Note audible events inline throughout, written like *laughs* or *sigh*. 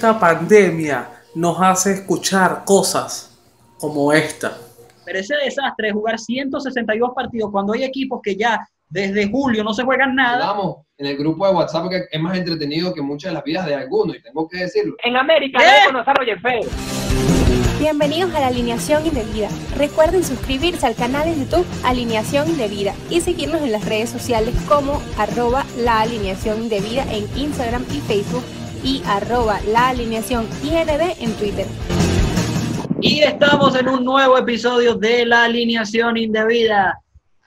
esta pandemia nos hace escuchar cosas como esta. Pero ese desastre de jugar 162 partidos cuando hay equipos que ya desde julio no se juegan nada. Vamos, en el grupo de WhatsApp que es más entretenido que muchas de las vidas de algunos, y tengo que decirlo. En América, ¿Eh? no Roger Federer. Bienvenidos a la Alineación Indebida. Recuerden suscribirse al canal de YouTube Alineación Indebida y seguirnos en las redes sociales como arroba la alineación indebida en Instagram y Facebook y arroba la alineación IND en Twitter. Y estamos en un nuevo episodio de la alineación indebida.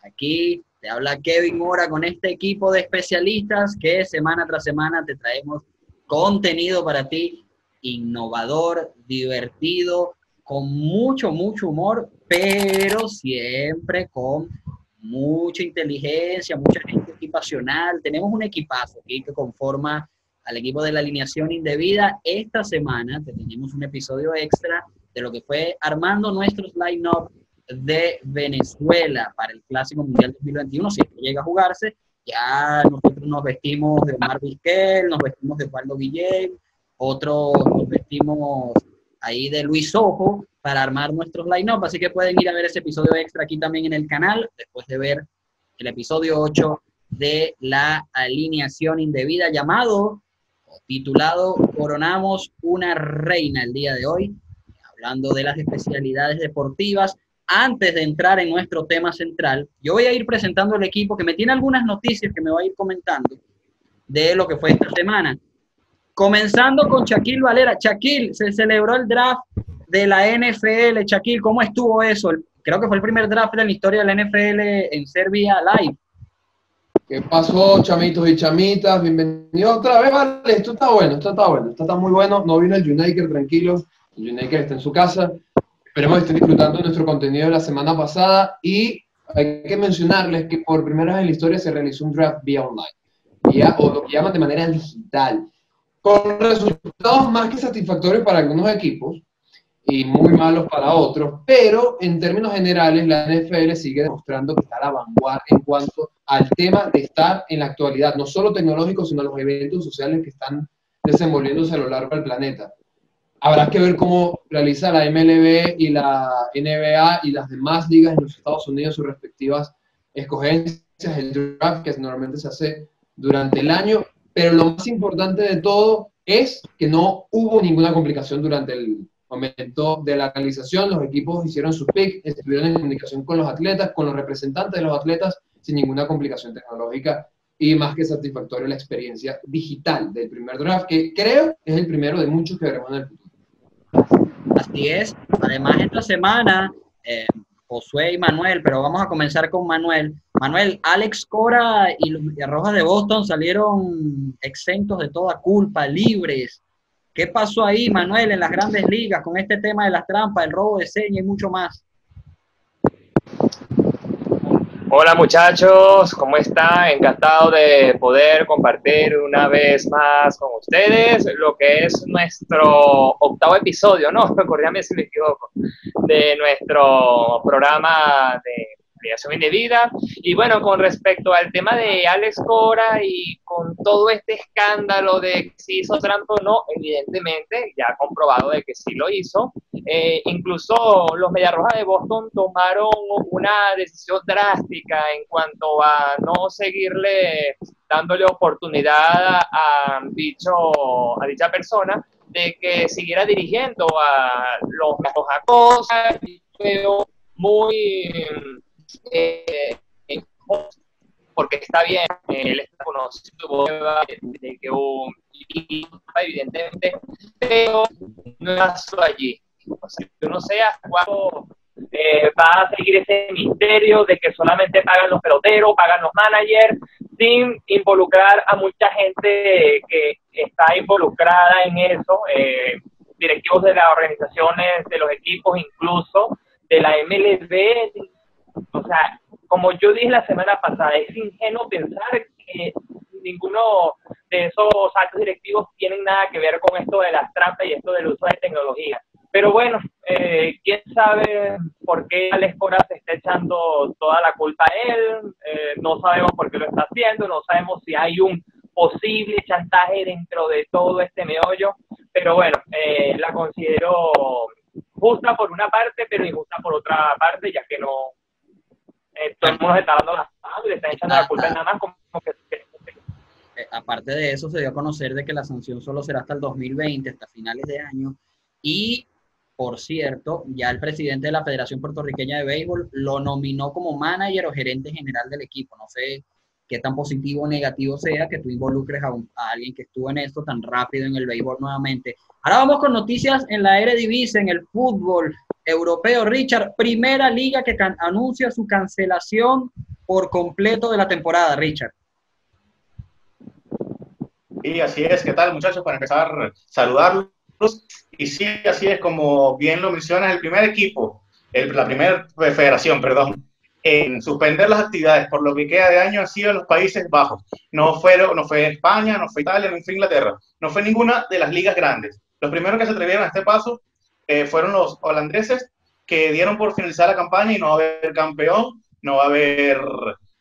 Aquí te habla Kevin Mora con este equipo de especialistas que semana tras semana te traemos contenido para ti innovador, divertido, con mucho, mucho humor, pero siempre con mucha inteligencia, mucha gente equipacional. Tenemos un equipazo aquí que conforma al equipo de la alineación indebida. Esta semana te tenemos un episodio extra de lo que fue armando nuestros line-up de Venezuela para el Clásico Mundial 2021, si es que llega a jugarse. Ya nosotros nos vestimos de Omar Vizquel, nos vestimos de Waldo Guillén, otros nos vestimos ahí de Luis Ojo para armar nuestros line-up, así que pueden ir a ver ese episodio extra aquí también en el canal, después de ver el episodio 8 de la alineación indebida llamado titulado Coronamos una reina el día de hoy, hablando de las especialidades deportivas. Antes de entrar en nuestro tema central, yo voy a ir presentando el equipo que me tiene algunas noticias que me va a ir comentando de lo que fue esta semana. Comenzando con Shaquille Valera. Shaquille, se celebró el draft de la NFL. Shaquille, ¿cómo estuvo eso? Creo que fue el primer draft de la historia de la NFL en Serbia live. ¿Qué pasó, chamitos y chamitas? Bienvenidos otra vez, vale. Esto está bueno, esto está bueno, esto está muy bueno. No vino el United, tranquilo. El United está en su casa. Esperemos que estén disfrutando de nuestro contenido de la semana pasada. Y hay que mencionarles que por primera vez en la historia se realizó un draft vía online, vía, o lo que llaman de manera digital, con resultados más que satisfactorios para algunos equipos y muy malos para otros, pero en términos generales la NFL sigue demostrando que está a la vanguardia en cuanto al tema de estar en la actualidad, no solo tecnológico, sino los eventos sociales que están desenvolviéndose a lo largo del planeta. Habrá que ver cómo realiza la MLB y la NBA y las demás ligas en los Estados Unidos sus respectivas escogencias, el draft que normalmente se hace durante el año, pero lo más importante de todo es que no hubo ninguna complicación durante el momento de la realización, los equipos hicieron su pick, estuvieron en comunicación con los atletas, con los representantes de los atletas, sin ninguna complicación tecnológica y más que satisfactoria la experiencia digital del primer draft, que creo es el primero de muchos que veremos en el futuro. Así es. Además, esta semana, eh, Josué y Manuel, pero vamos a comenzar con Manuel. Manuel, Alex Cora y los Rojas de Boston salieron exentos de toda culpa, libres. ¿Qué pasó ahí, Manuel, en las grandes ligas con este tema de las trampas, el robo de señas y mucho más? Hola muchachos, ¿cómo están? Encantado de poder compartir una vez más con ustedes lo que es nuestro octavo episodio, ¿no? *laughs* Corríame si me equivoco, de nuestro programa de creación indebida. Y bueno, con respecto al tema de Alex Cora y con todo este escándalo de si hizo trampa o no, evidentemente ya ha comprobado de que sí lo hizo. Eh, incluso los Mediarrojas de Boston tomaron una decisión drástica en cuanto a no seguirle dándole oportunidad a, dicho, a dicha persona de que siguiera dirigiendo a los, los cosas muy eh, porque está bien, él está conocido que evidentemente, pero no pasó allí. O sea, no sé cuándo eh, va a seguir ese misterio de que solamente pagan los peloteros, pagan los managers, sin involucrar a mucha gente que está involucrada en eso, eh, directivos de las organizaciones, de los equipos, incluso de la MLB, o sea, como yo dije la semana pasada, es ingenuo pensar que ninguno de esos actos directivos tienen nada que ver con esto de las trampas y esto del uso de tecnología. Pero bueno, eh, quién sabe por qué Alex Cora se está echando toda la culpa a él, eh, no sabemos por qué lo está haciendo, no sabemos si hay un posible chantaje dentro de todo este meollo, pero bueno, eh, la considero justa por una parte, pero injusta por otra parte, ya que no, eh, está dando echando la culpa nada como que... Eh, aparte de eso, se dio a conocer de que la sanción solo será hasta el 2020, hasta finales de año, y por cierto, ya el presidente de la Federación Puertorriqueña de Béisbol lo nominó como manager o gerente general del equipo. No sé qué tan positivo o negativo sea que tú involucres a, a, alguien que estuvo en esto tan rápido en el béisbol nuevamente. Ahora vamos con noticias en la Eredivisie, en el fútbol europeo. Richard, primera liga que anuncia su cancelación por completo de la temporada, Richard. Y así es, ¿qué tal muchachos? Para empezar, saludarlos. Y sí, así es como bien lo mencionas, el primer equipo, el, la primera federación, perdón, en suspender las actividades por lo que queda de año han sido los Países Bajos. No, fueron, no fue España, no fue Italia, no fue Inglaterra, no fue ninguna de las ligas grandes. Los primeros que se atrevieron a este paso eh, fueron los holandeses que dieron por finalizar la campaña y no va a haber campeón, no va a haber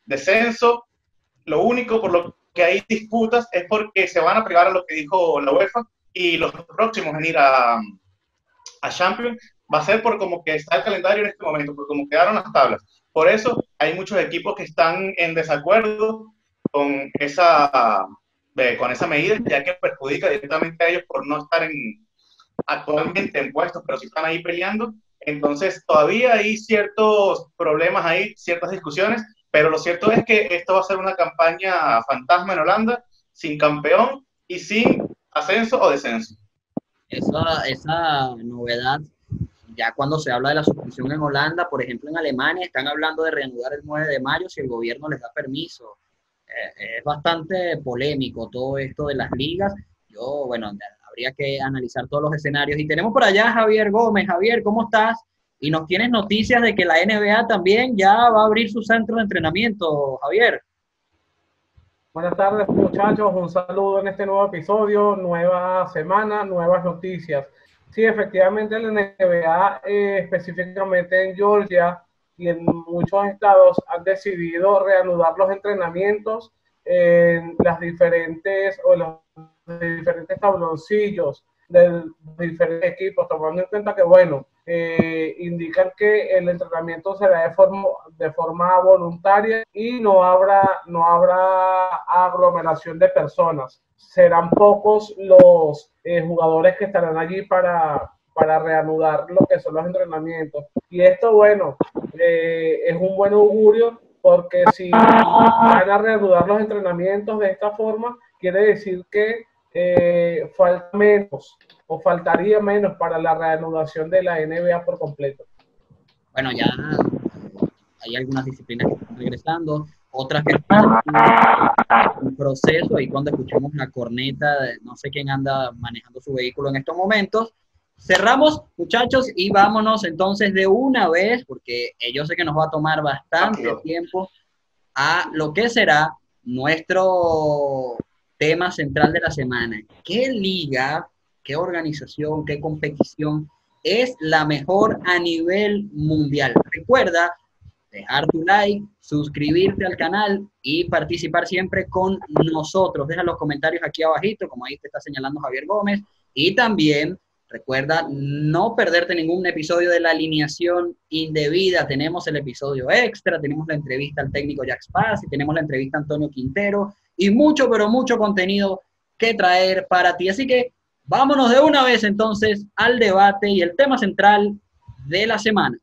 descenso. Lo único por lo que hay disputas es porque se van a privar a lo que dijo la UEFA y los próximos en ir a, a Champions va a ser por como que está el calendario en este momento, por como quedaron las tablas. Por eso hay muchos equipos que están en desacuerdo con esa, con esa medida, ya que perjudica directamente a ellos por no estar en, actualmente en puestos, pero si están ahí peleando. Entonces, todavía hay ciertos problemas ahí, ciertas discusiones, pero lo cierto es que esto va a ser una campaña fantasma en Holanda, sin campeón y sin ascenso o descenso. Esa, esa novedad, ya cuando se habla de la suspensión en Holanda, por ejemplo en Alemania, están hablando de reanudar el 9 de mayo si el gobierno les da permiso. Eh, es bastante polémico todo esto de las ligas. Yo, bueno, habría que analizar todos los escenarios. Y tenemos por allá a Javier Gómez. Javier, ¿cómo estás? Y nos tienes noticias de que la NBA también ya va a abrir su centro de entrenamiento, Javier. Buenas tardes muchachos, un saludo en este nuevo episodio, nueva semana, nuevas noticias. Sí, efectivamente la NBA, eh, específicamente en Georgia y en muchos estados, han decidido reanudar los entrenamientos en las diferentes o los diferentes tabloncillos de diferentes equipos, tomando en cuenta que, bueno, eh, indican que el entrenamiento será de forma, de forma voluntaria y no habrá, no habrá aglomeración de personas. Serán pocos los eh, jugadores que estarán allí para, para reanudar lo que son los entrenamientos. Y esto, bueno, eh, es un buen augurio porque si van a reanudar los entrenamientos de esta forma, quiere decir que eh, falta menos o faltaría menos para la reanudación de la NBA por completo. Bueno, ya hay algunas disciplinas que están regresando, otras que están en proceso, y cuando escuchamos la corneta, no sé quién anda manejando su vehículo en estos momentos. Cerramos, muchachos, y vámonos entonces de una vez, porque yo sé que nos va a tomar bastante tiempo, a lo que será nuestro tema central de la semana. ¿Qué liga, qué organización, qué competición es la mejor a nivel mundial? Recuerda dejar tu like, suscribirte al canal y participar siempre con nosotros. Deja los comentarios aquí abajito, como ahí te está señalando Javier Gómez. Y también recuerda no perderte ningún episodio de la alineación indebida. Tenemos el episodio extra, tenemos la entrevista al técnico Jack Spaz y tenemos la entrevista a Antonio Quintero y mucho, pero mucho contenido que traer para ti. Así que vámonos de una vez entonces al debate y el tema central de la semana.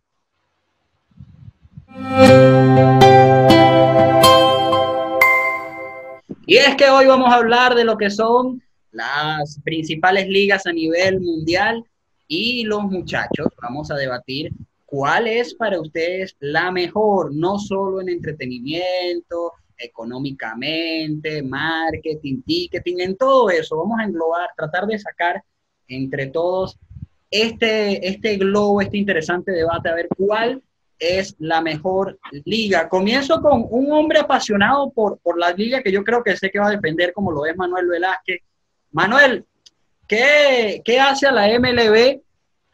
Y es que hoy vamos a hablar de lo que son las principales ligas a nivel mundial y los muchachos. Vamos a debatir cuál es para ustedes la mejor, no solo en entretenimiento, económicamente, marketing, ticketing, en todo eso. Vamos a englobar, tratar de sacar entre todos este, este globo, este interesante debate, a ver cuál es la mejor liga. Comienzo con un hombre apasionado por, por la liga que yo creo que sé que va a defender, como lo es Manuel Velázquez. Manuel, ¿qué, hace a la MLB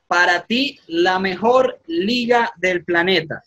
para ti la mejor liga del planeta?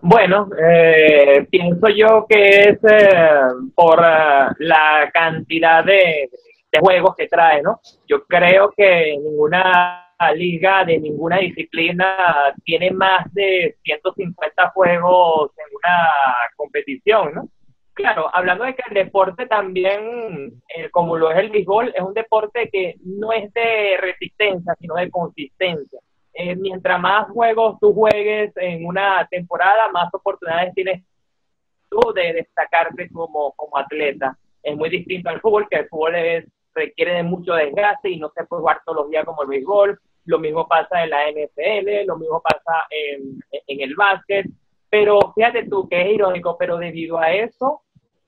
Bueno, eh, pienso yo que es eh, por uh, la cantidad de, de juegos que trae, ¿no? Yo creo que ninguna liga de ninguna disciplina tiene más de 150 juegos en una competición, ¿no? Claro, hablando de que el deporte también, eh, como lo es el béisbol, es un deporte que no es de resistencia, sino de consistencia. Eh, mientras más juegos tú juegues en una temporada, más oportunidades tienes tú de destacarte como, como atleta. Es muy distinto al fútbol, que el fútbol es, requiere de mucho desgaste y no se puede jugar todos los días como el béisbol. Lo mismo pasa en la NFL, lo mismo pasa en, en el básquet. Pero fíjate tú que es irónico, pero debido a eso,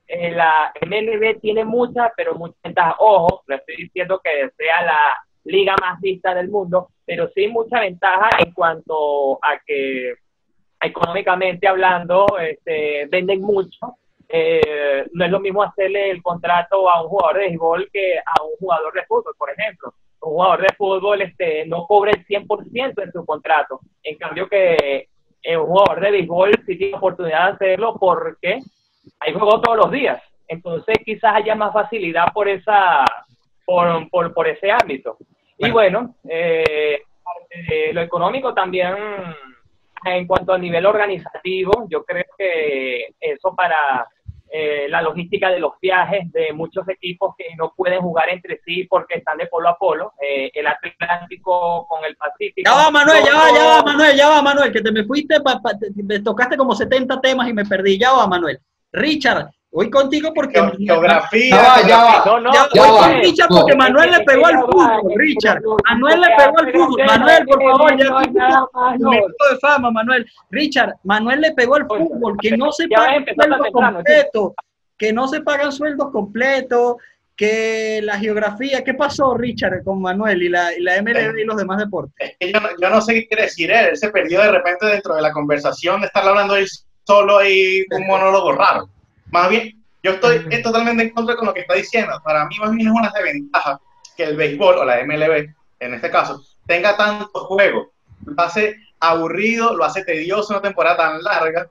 eh, la MLB tiene muchas, pero muchas ventajas. Ojo, no estoy diciendo que sea la liga más vista del mundo, pero sí mucha ventaja en cuanto a que económicamente hablando este, venden mucho. Eh, no es lo mismo hacerle el contrato a un jugador de béisbol que a un jugador de fútbol, por ejemplo. Un jugador de fútbol este, no cobra el 100% en su contrato. En cambio que eh, un jugador de béisbol sí tiene oportunidad de hacerlo porque hay juego todos los días. Entonces quizás haya más facilidad por esa por, por, por ese ámbito. Y bueno, eh, lo económico también en cuanto a nivel organizativo, yo creo que eso para eh, la logística de los viajes de muchos equipos que no pueden jugar entre sí porque están de polo a polo, eh, el Atlántico con el Pacífico. Ya va, Manuel, ya va, ya va, Manuel, ya va, Manuel, que te me fuiste, me tocaste como 70 temas y me perdí. Ya va, Manuel. Richard, voy contigo porque. Geografía. Ya va, ya va. No, no, ya voy con Richard porque Manuel le pegó al fútbol, Richard. Manuel le pegó al fútbol. Manuel, por favor, ya un minuto de fama, Manuel. Richard, Manuel le pegó al fútbol, que no se pagan sueldos completos, que no se pagan sueldos completos, que la geografía, ¿qué pasó, Richard, con Manuel y la, y la MLB y los demás deportes? Es que yo, no, yo no sé qué quiere decir él, él se perdió de repente dentro de la conversación de estar hablando él solo ahí un monólogo raro. Más bien, yo estoy totalmente en contra con lo que está diciendo. Para mí, más bien es una desventaja que el béisbol o la MLB, en este caso, tenga tanto juego. Lo hace aburrido, lo hace tedioso una temporada tan larga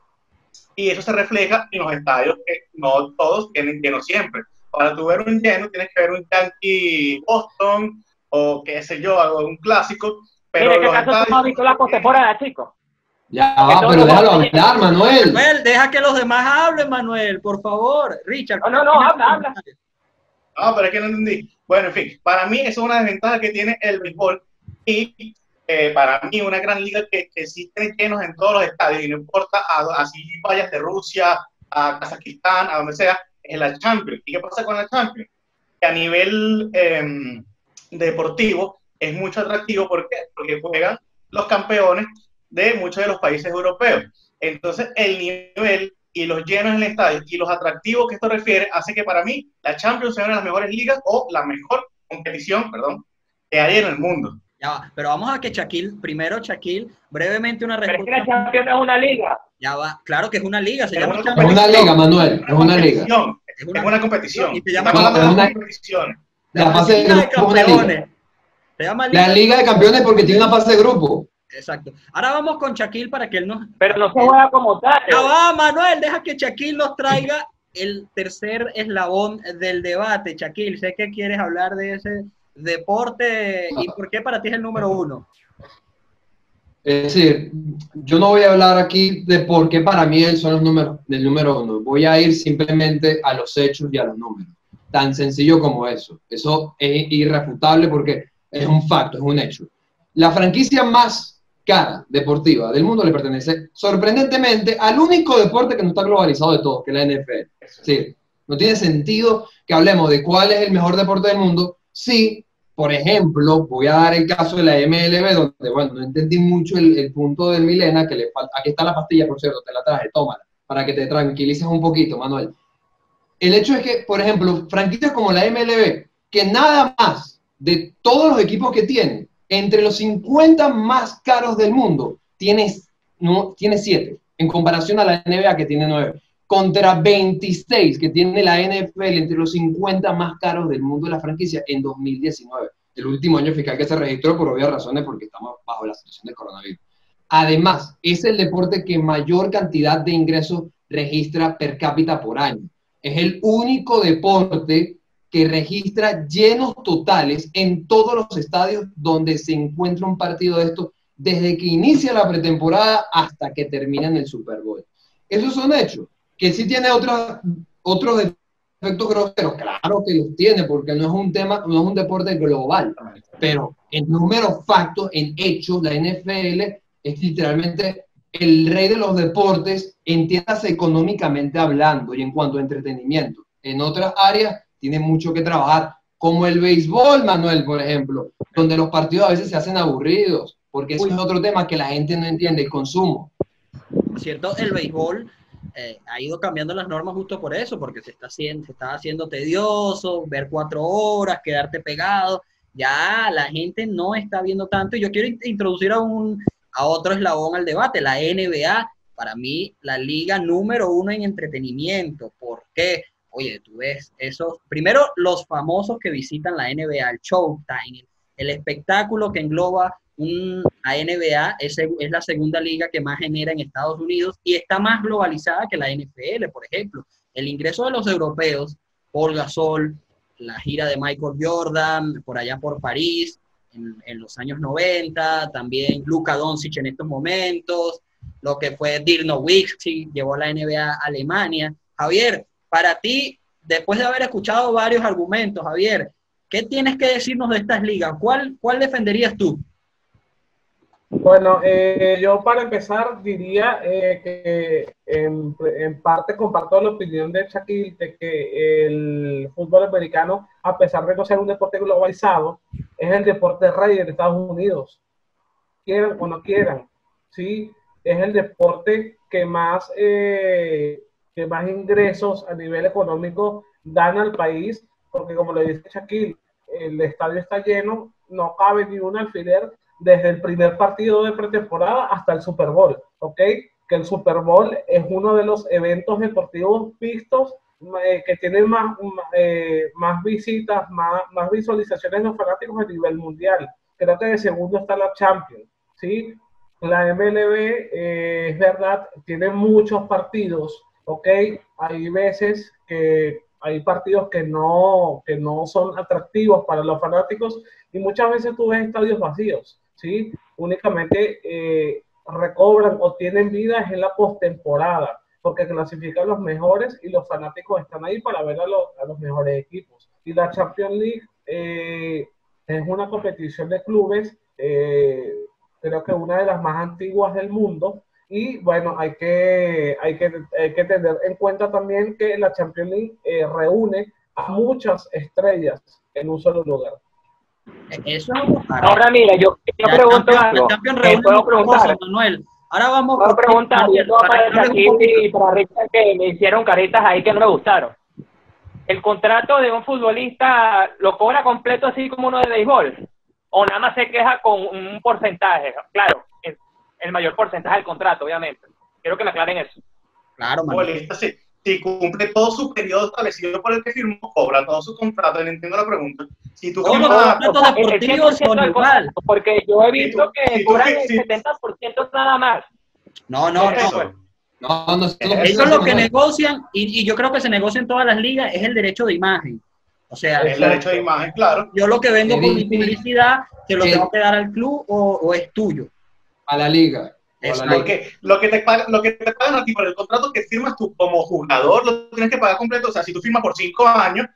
y eso se refleja en los estadios que no todos tienen lleno siempre. Para tu ver un lleno tienes que ver un Yankee Boston o qué sé yo, algo un clásico. Pero ¿qué los caso estadios- tú no has visto la postemporada, chicos? Ya va, pero déjalo hablar, Manuel. Manuel, deja que los demás hablen, Manuel, por favor. Richard. No, no, no, habla, habla. No, pero es que no entendí. Bueno, en fin, para mí eso es una desventaja que tiene el béisbol y eh, para mí una gran liga que, que llenos en todos los estadios y no importa a- así vayas de Rusia a Kazajistán, a donde sea, es la Champions. ¿Y qué pasa con la Champions? Que a nivel eh, deportivo es mucho atractivo ¿por qué? porque juegan los campeones de muchos de los países europeos. Entonces, el nivel y los llenos en el estadio y los atractivos que esto refiere hace que para mí la Champions sea una de las mejores ligas o la mejor competición, perdón, que hay en el mundo. Ya va, pero vamos a que Shaquille, primero Shaquille, brevemente una Pero es que la respuesta. Champions es una liga. Ya va, claro que es una liga, se Es llama una Champions. Es una liga, Manuel, es una liga. competición, Es Es una- una competición. Y se llama Estamos hablando una- de competiciones. La fase de Liga de es liga. Campeones. Se llama La Liga de Campeones porque tiene una fase de grupo. Exacto. Ahora vamos con Shaquille para que él nos. Pero no se juega como tal. Ya va, Manuel, deja que Shaquille nos traiga el tercer eslabón del debate. Shaquille, sé que quieres hablar de ese deporte y por qué para ti es el número uno. Es decir, yo no voy a hablar aquí de por qué para mí él son los números del número uno. Voy a ir simplemente a los hechos y a los números. Tan sencillo como eso. Eso es irrefutable porque es un facto, es un hecho. La franquicia más cara deportiva del mundo le pertenece sorprendentemente al único deporte que no está globalizado de todos, que es la NFL. Sí, no tiene sentido que hablemos de cuál es el mejor deporte del mundo si, por ejemplo, voy a dar el caso de la MLB, donde, bueno, no entendí mucho el, el punto del Milena, que le falta, aquí está la pastilla, por cierto, te la traje, tómala, para que te tranquilices un poquito, Manuel. El hecho es que, por ejemplo, franquicias como la MLB, que nada más de todos los equipos que tiene, entre los 50 más caros del mundo, tiene, no, tiene 7, en comparación a la NBA que tiene 9 contra 26 que tiene la NFL entre los 50 más caros del mundo de la franquicia en 2019, el último año fiscal que se registró por obvias razones porque estamos bajo la situación del coronavirus. Además, es el deporte que mayor cantidad de ingresos registra per cápita por año. Es el único deporte que registra llenos totales en todos los estadios donde se encuentra un partido de esto, desde que inicia la pretemporada hasta que termina en el Super Bowl. Esos son hechos, que sí tiene otros, otros efectos groseros, claro que los tiene, porque no es un tema, no es un deporte global, pero en números, factos, en hechos, la NFL es literalmente el rey de los deportes, entiéndase económicamente hablando y en cuanto a entretenimiento. En otras áreas tiene mucho que trabajar, como el béisbol, Manuel, por ejemplo, donde los partidos a veces se hacen aburridos, porque es otro tema que la gente no entiende, el consumo. Por cierto, el béisbol eh, ha ido cambiando las normas justo por eso, porque se está, haciendo, se está haciendo tedioso, ver cuatro horas, quedarte pegado. Ya la gente no está viendo tanto. Y yo quiero introducir a, un, a otro eslabón al debate, la NBA. Para mí, la liga número uno en entretenimiento. ¿Por qué? Oye, tú ves esos, primero los famosos que visitan la NBA, el Showtime, el espectáculo que engloba la NBA es, es, la segunda liga que más genera en Estados Unidos y está más globalizada que la NFL, por ejemplo. El ingreso de los europeos, Paul Gasol, la gira de Michael Jordan, por allá por París, en, los años 90, también Luka Doncic en estos momentos, lo que fue Dirk Nowitzki, llevó a la NBA a Alemania. Javier, para ti, después de haber escuchado varios argumentos, Javier, ¿qué tienes que decirnos de estas ligas? ¿Cuál, cuál defenderías tú? Bueno, eh, yo para empezar diría eh, que en, parte comparto la opinión de Shaquille de que el fútbol americano, a pesar de no ser un deporte globalizado, es el deporte rey de Estados Unidos. Quieran o no quieran, ¿sí? Es el deporte que más, eh, que más ingresos a nivel económico dan al país, porque como le dice Shaquille, el estadio está lleno, no cabe ni un alfiler desde el primer partido de pretemporada hasta el Super Bowl, ¿ok? Que el Super Bowl es uno de los eventos deportivos vistos eh, que tienen más, eh, más visitas, más, más visualizaciones de los fanáticos a nivel mundial. Creo que de segundo está la Champions, ¿sí? La MLB, eh, es verdad, tiene muchos partidos, ¿ok? Hay veces que hay partidos que no, que no son atractivos para los fanáticos y muchas veces tú ves estadios vacíos. ¿sí? Únicamente eh, recobran o tienen vida en la postemporada, porque clasifican los mejores y los fanáticos están ahí para ver a, los mejores equipos. Y la Champions League eh, es una competición de clubes, eh, creo que una de las más antiguas del mundo. Y bueno, hay que, hay que, hay que tener en cuenta también que la Champions League reúne a muchas estrellas en un solo lugar. Eso Ahora mira, yo, yo pregunto algo. ¿Puedo preguntar? Manuel. Ahora vamos a preguntar, aquí y para Richard que me hicieron caritas ahí que no me gustaron. ¿El contrato de un futbolista lo cobra completo así como uno de béisbol? ¿O nada más se queja con un porcentaje? Claro, el mayor porcentaje del contrato, obviamente. Quiero que me aclaren eso. Claro, Manuel si cumple todo su periodo establecido por el que firmó, cobra todo su contrato. entiendo la pregunta. Si tú firmas, deportivos son igual. Porque yo he visto que cobran el 70% nada más. No, no, no. No, no, eso es lo que negocian, y, y, yo creo que se negocia en todas las ligas, es el derecho de imagen. O sea, el derecho de imagen, claro. Yo lo que vendo por mi publicidad, ¿se lo tengo que dar al club o, o es tuyo? A la liga. Porque lo que, te pagan, lo que te pagan a ti por el contrato que firmas tú como jugador, lo tienes que pagar completo. O sea, si tú firmas por 5 años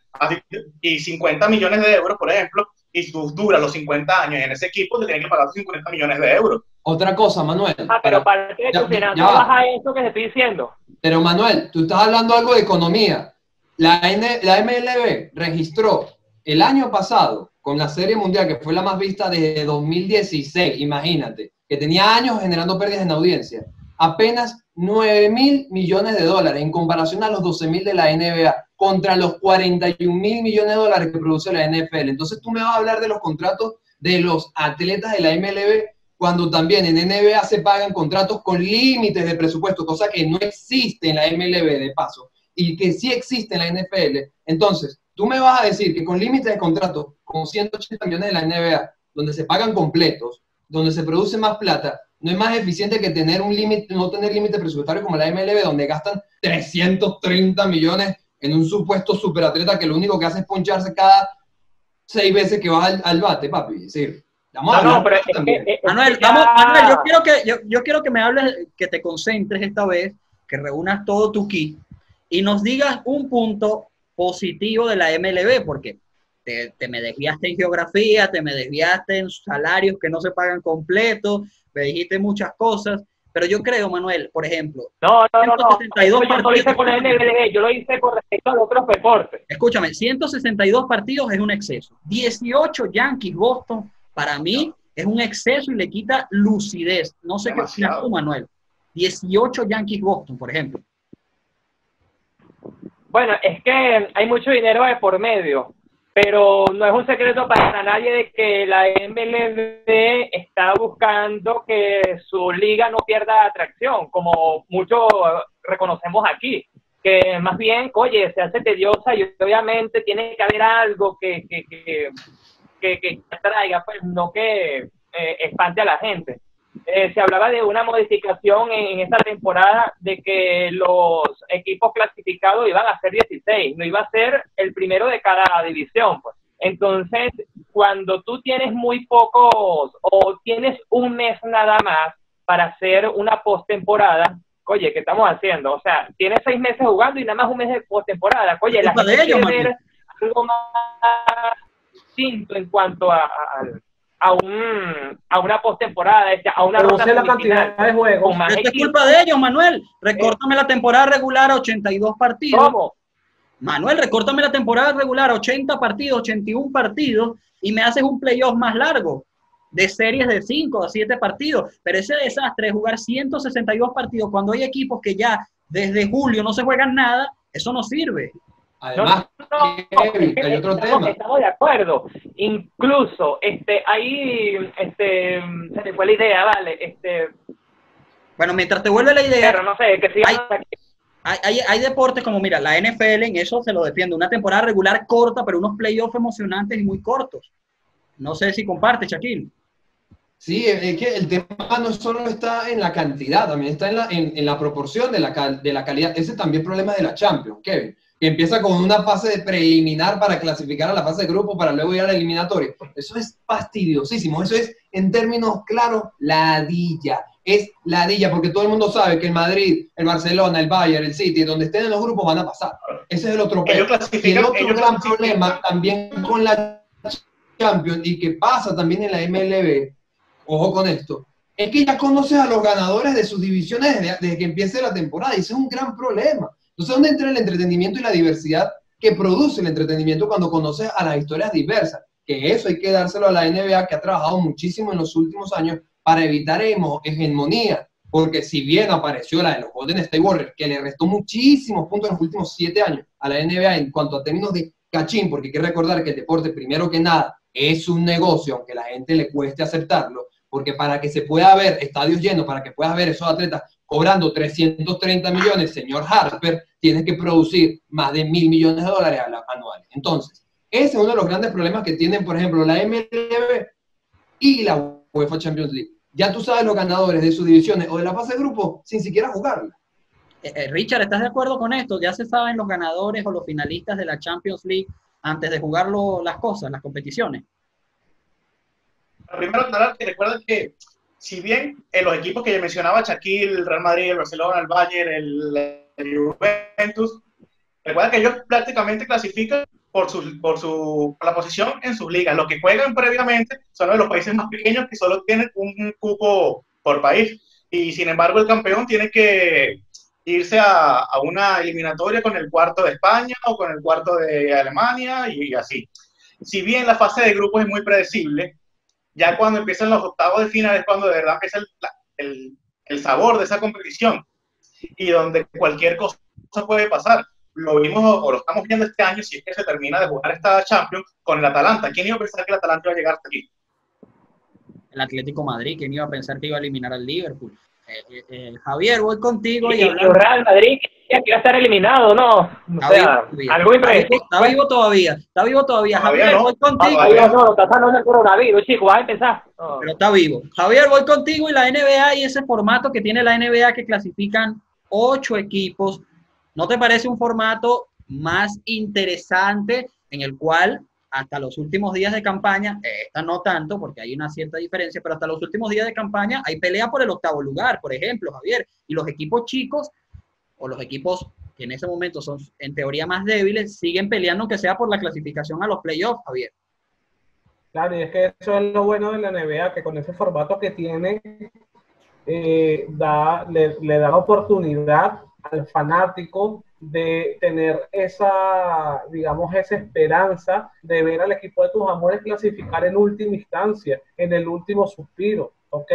y 50 millones de euros, por ejemplo, y tú duras los 50 años en ese equipo, te tienen que pagar 50 millones de euros. Otra cosa, Manuel. Ah, pero para que tu finanzas baja eso que te estoy diciendo. Pero Manuel, tú estás hablando algo de economía. La, N, la MLB registró el año pasado con la Serie Mundial, que fue la más vista desde 2016, imagínate que tenía años generando pérdidas en audiencia, apenas 9 mil millones de dólares en comparación a los 12 mil de la NBA, contra los 41 mil millones de dólares que produce la NFL. Entonces tú me vas a hablar de los contratos de los atletas de la MLB cuando también en NBA se pagan contratos con límites de presupuesto, cosa que no existe en la MLB de paso y que sí existe en la NFL. Entonces, tú me vas a decir que con límites de contrato, con 180 millones de la NBA, donde se pagan completos, donde se produce más plata, no es más eficiente que tener un límite, no tener límite presupuestario como la MLB, donde gastan 330 millones en un supuesto superatleta que lo único que hace es poncharse cada seis veces que va al, al bate, papi. Es decir, vamos a No, no, pero es también. que- es que Manuel, ya- vamos, Manuel, yo quiero que yo, yo quiero que me hables, que te concentres esta vez, que reúnas todo tu kit y nos digas un punto positivo de la MLB, porque te, te me desviaste en geografía, te me desviaste en salarios que no se pagan completos, me dijiste muchas cosas, pero yo creo, Manuel, por ejemplo, No, no, no, no. 172 Yo no lo hice con la NBD, yo lo hice con respecto a los otros deportes. escúchame, 162 partidos es un exceso. 18 Yankees Boston, para mí, es un exceso y le quita lucidez. No sé qué opinas Demasiado. tú, Manuel. 18 Yankees Boston, por ejemplo. Bueno, es que hay mucho dinero de por medio, pero no es un secreto para nadie de que la MLB está buscando que su liga no pierda atracción, como muchos reconocemos aquí, que más bien, oye, se hace tediosa y obviamente tiene que haber algo que, que, que, que, que pues no que eh, espante a la gente. Eh, se hablaba de una modificación en, en esta temporada de que los equipos clasificados iban a ser 16, no iba a ser el primero de cada división. Pues. Entonces, cuando tú tienes muy pocos o tienes un mes nada más para hacer una postemporada, oye, ¿qué estamos haciendo? O sea, tienes seis meses jugando y nada más un mes de postemporada. Oye, la gente ellos, quiere ver Martín. algo más distinto en cuanto a, a, a un, a una postemporada, este, a una Reduce la semifinal cantidad de juegos. con más Esto es culpa de ellos, Manuel. Recórtame la temporada regular a 82 partidos. ¿Cómo? Manuel, recórtame la temporada regular a 80 partidos, 81 partidos y me haces un playoff más largo de series de 5 a 7 partidos. Pero ese desastre de jugar 162 partidos cuando hay equipos que ya desde julio no se juegan nada, eso no sirve. Además, No, Kevin, es que hay otro estamos, tema. estamos de acuerdo. Incluso, este, ahí, este, se me fue la idea, vale, este, Bueno, mientras te vuelve la idea, pero no sé, que siga Ay. hay, hay, hay deportes como, mira, la NFL en eso se lo defiende. Una temporada regular corta, pero unos playoffs emocionantes y muy cortos. No sé si comparte, Shaquille. Sí, es que el tema no solo está en la cantidad, también está en la, en, en la proporción de la, cal- de la calidad. Ese también es problema de la Champions, Kevin, que empieza con una fase de preliminar para clasificar a la fase de grupo para luego ir a la eliminatoria. Eso es fastidiosísimo, eso es, en términos claros, ladilla. Es ladilla, porque todo el mundo sabe que el Madrid, el Barcelona, el Bayern, el City, donde estén en los grupos van a pasar. Ese es el otro peo. Y el otro gran problema también con la Champions y que pasa también en la MLB, ojo con esto, es que ya conoces a los ganadores de sus divisiones desde, desde que empiece la temporada y ese es un gran problema. Entonces, ¿dónde entra el entretenimiento y la diversidad que produce el entretenimiento cuando conoces a las historias diversas? Que eso hay que dárselo a la NBA que ha trabajado muchísimo en los últimos años para evitar hegemonía. Porque si bien apareció la de los Golden State Warriors, que le restó muchísimos puntos en los últimos siete años a la NBA en cuanto a términos de cachín, porque hay que recordar que el deporte, primero que nada, es un negocio, aunque a la gente le cueste aceptarlo, porque para que se pueda ver estadios llenos, para que puedas ver esos atletas cobrando 330 millones, señor Harper, tienes que producir más de mil millones de dólares anuales. Entonces, ese es uno de los grandes problemas que tienen, por ejemplo, la MLB y la UEFA Champions League. Ya tú sabes los ganadores de sus divisiones o de la fase de grupo sin siquiera jugarla. Eh, eh, Richard, ¿estás de acuerdo con esto? Ya se saben los ganadores o los finalistas de la Champions League antes de jugar lo- las cosas, las competiciones. Primero aclarar que recuerden que si bien en los equipos que ya mencionaba, Shaquille, el Real Madrid, el Barcelona, el Bayern, el, Juventus, recuerda que ellos prácticamente clasifican por su, por su la posición en sus ligas. Los que juegan previamente son de los países más pequeños que solo tienen un cupo por país. Y sin embargo, el campeón tiene que irse a una eliminatoria con el cuarto de España o con el cuarto de Alemania y así. Si bien la fase de grupos es muy predecible, ya cuando empiezan los octavos de final es cuando de verdad empieza el, el, el sabor de esa competición y donde cualquier cosa puede pasar. Lo vimos o lo estamos viendo este año si es que se termina de jugar esta Champions con el Atalanta. ¿Quién iba a pensar que el Atalanta iba a llegar hasta aquí? El Atlético Madrid, ¿quién iba a pensar que iba a eliminar al Liverpool? Eh, eh, eh, Javier, voy contigo y, Y el Real Madrid que iba a estar eliminado, ¿no? O Está sea, vivo todavía. algo Está vivo- impredecible. Está vivo todavía, está vivo todavía. Javier, no. voy contigo. Todavía Todavía no, está sanando el coronavirus, chicos, vas a empezar. No. pero está vivo. Javier, voy contigo y la NBA y ese formato que tiene la NBA que clasifican ocho equipos, ¿no te parece un formato más interesante en el cual hasta los últimos días de campaña, esta no tanto porque hay una cierta diferencia, pero hasta los últimos días de campaña hay pelea por el octavo lugar, por ejemplo, Javier, y los equipos chicos o los equipos que en ese momento son en teoría más débiles, siguen peleando que sea por la clasificación a los playoffs, Javier. Claro, y es que eso es lo bueno de la NBA, que con ese formato que tiene, eh, da, le, le da la oportunidad al fanático de tener esa, digamos, esa esperanza de ver al equipo de tus amores clasificar en última instancia, en el último suspiro, ¿ok?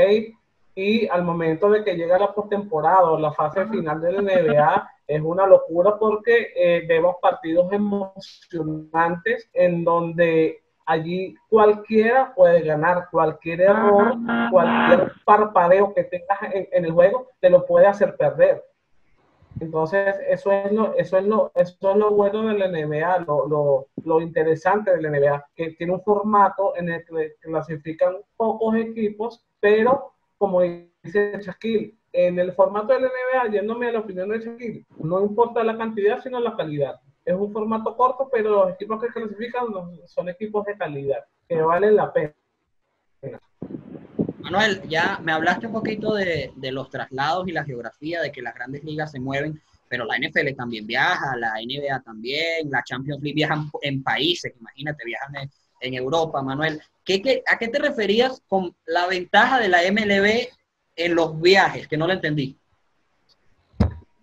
Y al momento de que llega la postemporada o la fase final de la NBA, *laughs* es una locura porque eh, vemos partidos emocionantes en donde allí cualquiera puede ganar, cualquier error, cualquier parpadeo que tengas en el juego, te lo puede hacer perder. Entonces, eso es lo, eso es lo, eso es lo bueno de la NBA, lo, lo, lo, interesante de la NBA, que tiene un formato en el que clasifican pocos equipos, pero como dice Shaquille, en el formato de la NBA, yéndome a la opinión de Shaquille, no importa la cantidad, sino la calidad. Es un formato corto, pero los equipos que clasifican son equipos de calidad, que valen la pena. Manuel, ya me hablaste un poquito de, los traslados y la geografía, de que las grandes ligas se mueven, pero la NFL también viaja, la NBA también, la Champions League viajan en países, imagínate, viajan en, Europa, Manuel. ¿Qué, a qué te referías con la ventaja de la MLB en los viajes? Que no lo entendí.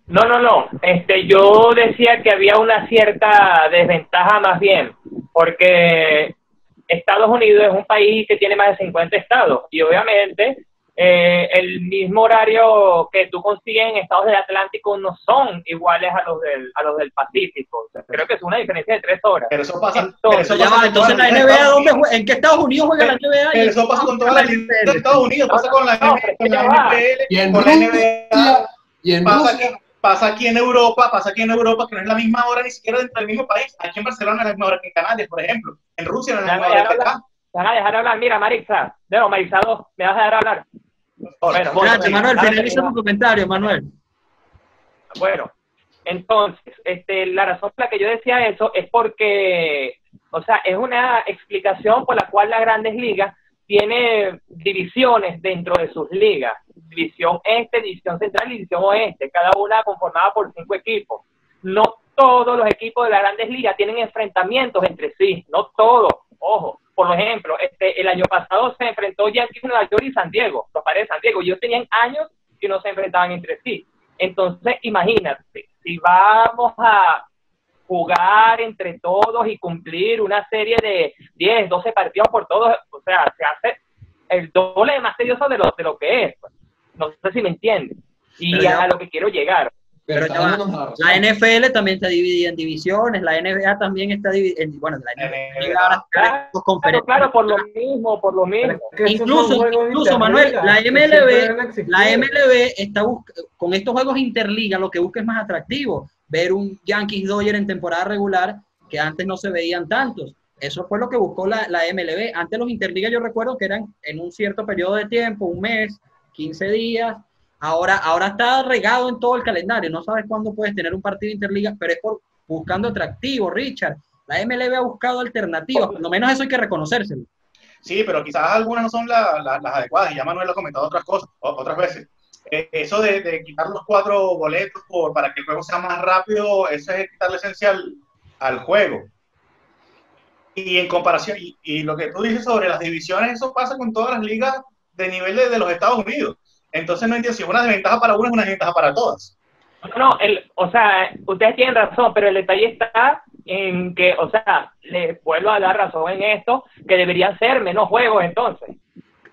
No, no, no. Este, yo decía que había una cierta desventaja más bien, porque Estados Unidos es un país que tiene más de 50 estados y obviamente eh, el mismo horario que tú consigues en estados del Atlántico no son iguales a los del, a los del Pacífico. creo que es una diferencia de tres horas. Pero eso pasa. Entonces, pero eso pasa entonces la NBA, ¿dónde ¿en qué Estados Unidos juega la NBA? Pero eso pasa con toda la de Estados Unidos, pasa con la, no, con la NFL, y en con la NBA. Y en pasa Rusia, aquí, pasa aquí en Europa, pasa aquí en Europa, que no es la misma hora ni siquiera dentro del mismo país. Aquí en Barcelona no es la misma hora que en Canarias, por ejemplo. En Rusia no es la misma hora que acá. Van a dejar hablar, mira, Marixa, no, Marixa 2, me vas a dejar hablar. Bueno, Gracias, Manuel, finaliza tu comentario, Manuel. Bueno, entonces, este, la razón por la que yo decía eso es porque, o sea, es una explicación por la cual las grandes ligas tiene divisiones dentro de sus ligas. División este, división central y división oeste, cada una conformada por cinco equipos. No todos los equipos de las grandes ligas tienen enfrentamientos entre sí, no todos, ojo por ejemplo, este, el año pasado se enfrentó Yankees Nueva York y San Diego, los padres de San Diego. Ellos tenían años que no se enfrentaban entre sí. Entonces, imagínate, si vamos a jugar entre todos y cumplir una serie de 10, 12 partidos por todos, o sea, se hace el doble más tedioso de lo, de lo que es. Pues. No sé si me entienden. Y a lo que quiero llegar. Pero, la NFL también está dividida en divisiones, la NBA también está dividida, en, bueno, la NBA claro, claro, por lo mismo, por lo mismo. Incluso, incluso Manuel, la MLB, la MLB está con estos juegos interliga, lo que busca es más atractivo, ver un Yankees Dodger en temporada regular que antes no se veían tantos. Eso fue lo que buscó la, la MLB. Antes los interligas yo recuerdo que eran en un cierto periodo de tiempo, un mes, 15 días, Ahora, ahora está regado en todo el calendario, no sabes cuándo puedes tener un partido interliga, pero es por buscando atractivo, Richard. La MLB ha buscado alternativas, por lo menos eso hay que reconocérselo. Sí, pero quizás algunas no son las adecuadas, y ya Manuel lo ha comentado otras cosas, otras veces. Eh, eso de, quitar los cuatro boletos por, para que el juego sea más rápido, eso es quitarle esencia al, juego. Y en comparación, y, lo que tú dices sobre las divisiones, eso pasa con todas las ligas de nivel de los Estados Unidos. Entonces no entiendo si una desventaja para uno es una desventaja para todas. No, el, o sea, ustedes tienen razón, pero el detalle está en que, o sea, les vuelvo a dar razón en esto, que deberían ser menos juegos entonces.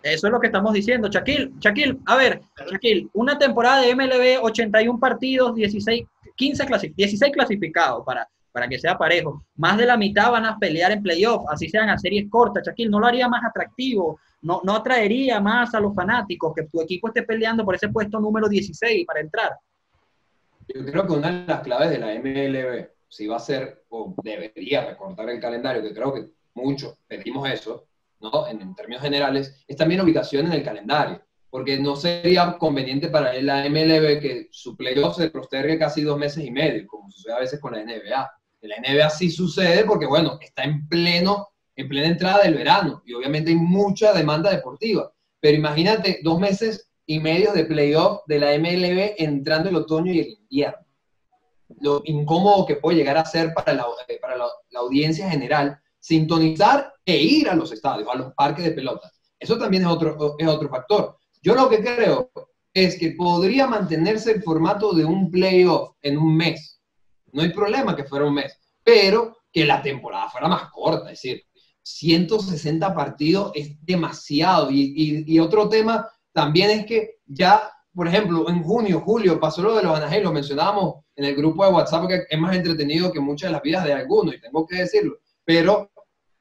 Eso es lo que estamos diciendo, Shaquille. Shaquille, a ver, Shaquille, una temporada de MLB, 81 partidos, 16, 15 16 clasificados para, para que sea parejo. Más de la mitad van a pelear en playoff, así sean a series cortas. Shaquille, ¿no lo haría más atractivo? ¿No, ¿No atraería más a los fanáticos que tu equipo esté peleando por ese puesto número 16 para entrar? Yo creo que una de las claves de la MLB, si va a ser o debería recortar el calendario, que creo que muchos pedimos eso, ¿no? En, términos generales, es también ubicación en el calendario, porque no sería conveniente para la MLB que su playoff se postergue casi dos meses y medio, como sucede a veces con la NBA la NBA sí sucede porque, bueno, está en pleno, en plena entrada del verano y obviamente hay mucha demanda deportiva. Pero imagínate dos meses y medio de playoff de la MLB entrando el otoño y el invierno. Lo incómodo que puede llegar a ser para la, eh, para la, audiencia general sintonizar e ir a los estadios, a los parques de pelota. Eso también es otro, es otro factor. Yo lo que creo es que podría mantenerse el formato de un playoff en un mes. No hay problema que fuera un mes, pero que la temporada fuera más corta. Es decir, 160 partidos es demasiado. Y, otro tema también es que ya, por ejemplo, en junio, julio, pasó lo de los Anaheim, lo mencionábamos en el grupo de WhatsApp, que es más entretenido que muchas de las vidas de algunos, y tengo que decirlo. Pero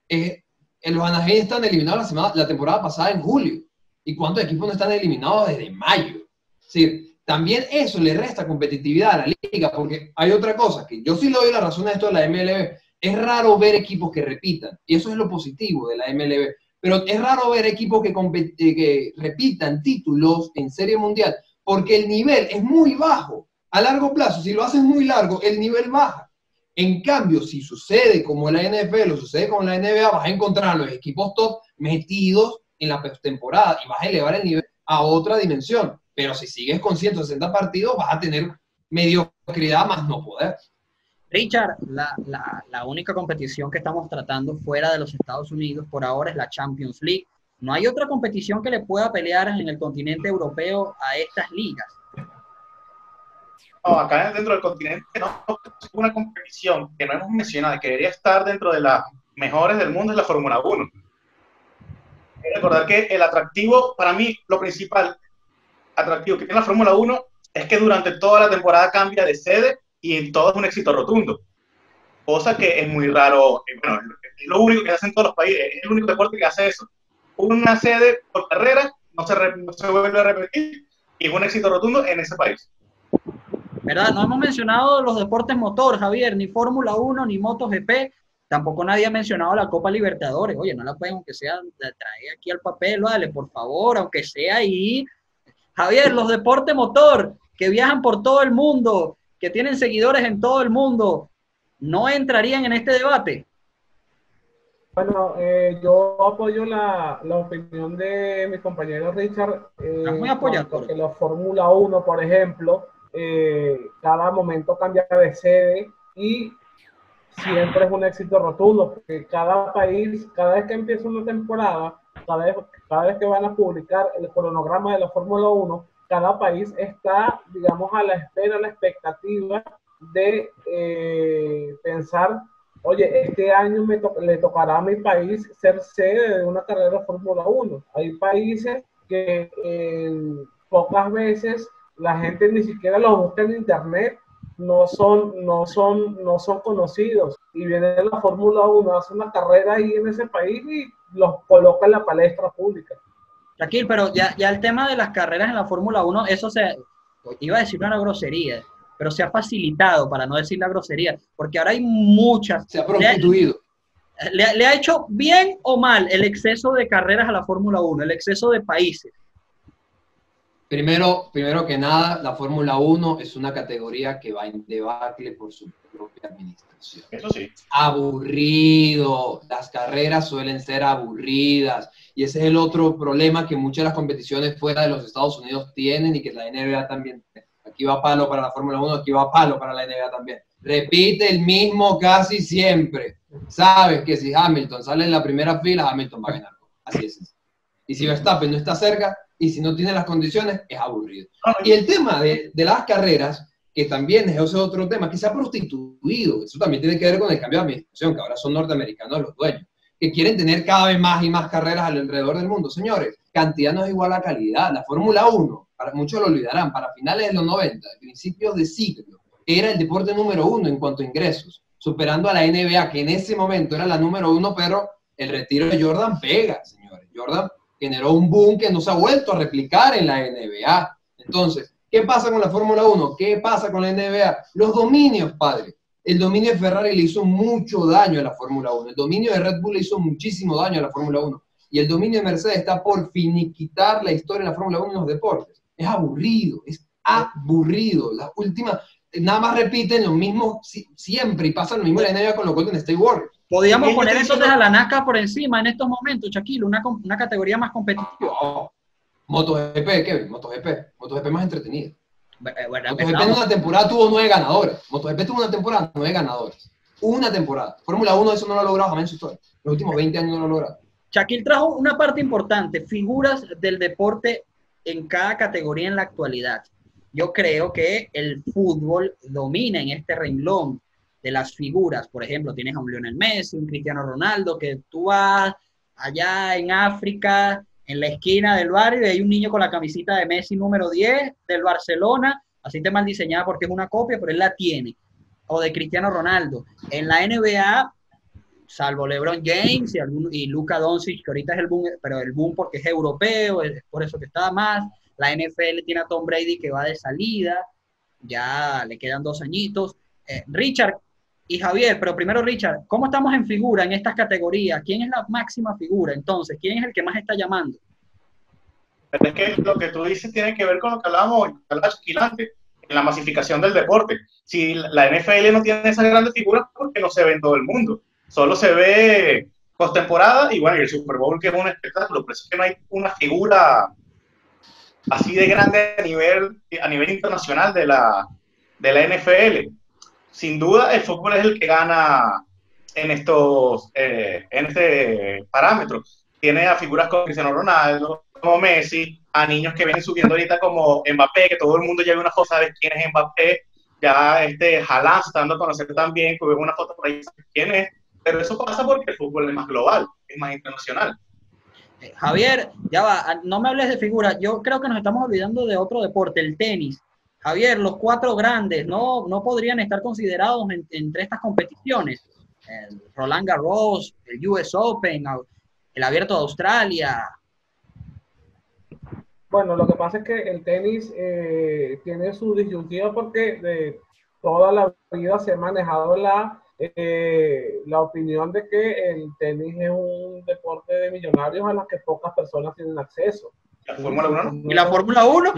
eh, los Anaheim están eliminados la, temporada pasada en julio. ¿Y cuántos equipos no están eliminados desde mayo? Sí, también eso le resta competitividad a la liga, porque hay otra cosa, que yo sí le doy la razón a esto de la MLB. Es raro ver equipos que repitan, y eso es lo positivo de la MLB. Pero es raro ver equipos que, eh, que repitan títulos en Serie Mundial, porque el nivel es muy bajo. A largo plazo, si lo haces muy largo, el nivel baja. En cambio, si sucede como la NFL o sucede como la NBA, vas a encontrar a los equipos top metidos en la temporada y vas a elevar el nivel a otra dimensión. Pero si sigues con 160 partidos, vas a tener mediocridad más no poder. Richard, la, única competición que estamos tratando fuera de los Estados Unidos por ahora es la Champions League. No hay otra competición que le pueda pelear en el continente europeo a estas ligas acá dentro del continente no una competición que no hemos mencionado, que debería estar dentro de las mejores del mundo es la Fórmula 1. Hay que recordar que el atractivo, para mí, lo principal atractivo que tiene la Fórmula 1 es que durante toda la temporada cambia de sede y todo es un éxito rotundo. Cosa que es muy raro, eh, bueno, es lo único que se hace en todos los países, es el único deporte que hace eso. Una sede por carrera no se, no se vuelve a repetir y es un éxito rotundo en ese país. ¿verdad? No hemos mencionado los deportes motor, Javier, ni Fórmula 1, ni MotoGP, tampoco nadie ha mencionado la Copa Libertadores. Oye, no la pueden, aunque sea, trae aquí al papel, vale, por favor, aunque sea ahí. Javier, los deportes motor que viajan por todo el mundo, que tienen seguidores en todo el mundo, ¿no entrarían en este debate? Bueno, eh, yo apoyo la, la, opinión de mi compañero Richard. Eh, muy apoyado. Porque la Fórmula 1, por ejemplo, eh, cada momento cambia de sede y siempre es un éxito rotundo, porque cada país, cada vez que empieza una temporada, cada vez, cada vez que van a publicar el cronograma de la Fórmula 1, cada país está, digamos, a la espera, a la expectativa de eh, pensar, oye, este año me le tocará a mi país ser sede de una carrera de Fórmula 1. Hay países que pocas veces la gente ni siquiera los busca en internet, no son, no son, no son conocidos. Y viene la Fórmula 1, hace una carrera ahí en ese país y los coloca en la palestra pública. Shaquille, pero ya, ya el tema de las carreras en la Fórmula 1, eso se, iba a decir una grosería, pero se ha facilitado, para no decir la grosería, porque ahora hay muchas. Se ha prostituido. Le, le, ha hecho bien o mal el exceso de carreras a la Fórmula 1, el exceso de países. Primero, primero que nada, la Fórmula 1 es una categoría que va en debacle por su propia administración. Eso sí. Aburrido, las carreras suelen ser aburridas y ese es el otro problema que muchas de las competiciones fuera de los Estados Unidos tienen y que la NBA también Aquí va palo para la Fórmula 1, aquí va palo para la NBA también. Repite el mismo casi siempre. Sabes que si Hamilton sale en la primera fila, Hamilton va a ganar. Así es. Y si Verstappen no está cerca, y si no tiene las condiciones, es aburrido. Y el tema de, de las carreras, que también es ese otro tema, que se ha prostituido, eso también tiene que ver con el cambio de administración, que ahora son norteamericanos los dueños, que quieren tener cada vez más y más carreras alrededor del mundo. Señores, cantidad no es igual a calidad. La Fórmula 1, para muchos lo olvidarán, para finales de los 90, principios de siglo, era el deporte número uno en cuanto a ingresos, superando a la NBA, que en ese momento era la número uno, pero el retiro de Jordan pega, señores. Jordan generó un boom que no se ha vuelto a replicar en la NBA. Entonces, ¿qué pasa con la Fórmula 1? ¿Qué pasa con la NBA? Los dominios, padre. El dominio de Ferrari le hizo mucho daño a la Fórmula 1. El dominio de Red Bull le hizo muchísimo daño a la Fórmula 1. Y el dominio de Mercedes está por finiquitar la historia de la Fórmula 1 en los deportes. Es aburrido, es aburrido. La última, nada más repiten lo mismo si- siempre y pasa lo mismo en la NBA con los Golden State Warriors. Podríamos poner entonces a la NASCAR por encima en estos momentos, Shaquille, una, una categoría más competitiva. MotoGP, Kevin, MotoGP, MotoGP más entretenida. Eh, bueno, MotoGP en una temporada tuvo nueve ganadores. MotoGP tuvo una temporada, nueve ganadores. Una temporada. Fórmula 1 eso no lo ha logrado jamás en su historia. Los últimos 20 años no lo ha logrado. Shaquille trajo una parte importante, figuras del deporte en cada categoría en la actualidad. Yo creo que el fútbol domina en este renglón de las figuras. Por ejemplo, tienes a un Lionel Messi, un Cristiano Ronaldo, que tú vas allá en África, en la esquina del barrio, y hay un niño con la camisita de Messi número 10 del Barcelona, así te mal diseñada porque es una copia, pero él la tiene. O de Cristiano Ronaldo. En la NBA, salvo LeBron James y, algún, y Doncic, que ahorita es el boom, pero el boom porque es europeo, es por eso que está más. La NFL tiene a Tom Brady que va de salida, ya le quedan dos añitos. Eh, Richard y Javier, pero primero Richard, ¿cómo estamos en figura en estas categorías? ¿Quién es la máxima figura entonces? ¿Quién es el que más está llamando? Pero es que lo que tú dices tiene que ver con lo que hablábamos antes, en la masificación del deporte. Si la NFL no tiene esas grandes figuras, porque no se ve en todo el mundo. Solo se ve postemporada y bueno, y el Super Bowl que es un espectáculo, pero es que no hay una figura así de grande a nivel, a nivel internacional de la, de la NFL. Sin duda, el fútbol es el que gana en estos eh, en este parámetro. Tiene a figuras como Cristiano Ronaldo, como Messi, a niños que vienen subiendo ahorita como Mbappé, que todo el mundo ya ve una foto, sabe quién es Mbappé, ya este Haaland está dando a conocer también, que ve una foto por ahí, quién es, pero eso pasa porque el fútbol es más global, es más internacional. Eh, Javier, ya va, ah, no me hables de figura, yo creo que nos estamos olvidando de otro deporte, el tenis. Javier, los cuatro grandes no, no podrían estar considerados en- entre estas competiciones. El Roland Garros, el US Open, el Abierto de Australia. Bueno, lo que pasa es que el tenis eh, tiene su disyuntiva porque de toda la vida se ha manejado la, eh, la opinión de que el tenis es un deporte de millonarios a los que pocas personas tienen acceso. La Fórmula 1 no. ¿Y la Fórmula 1?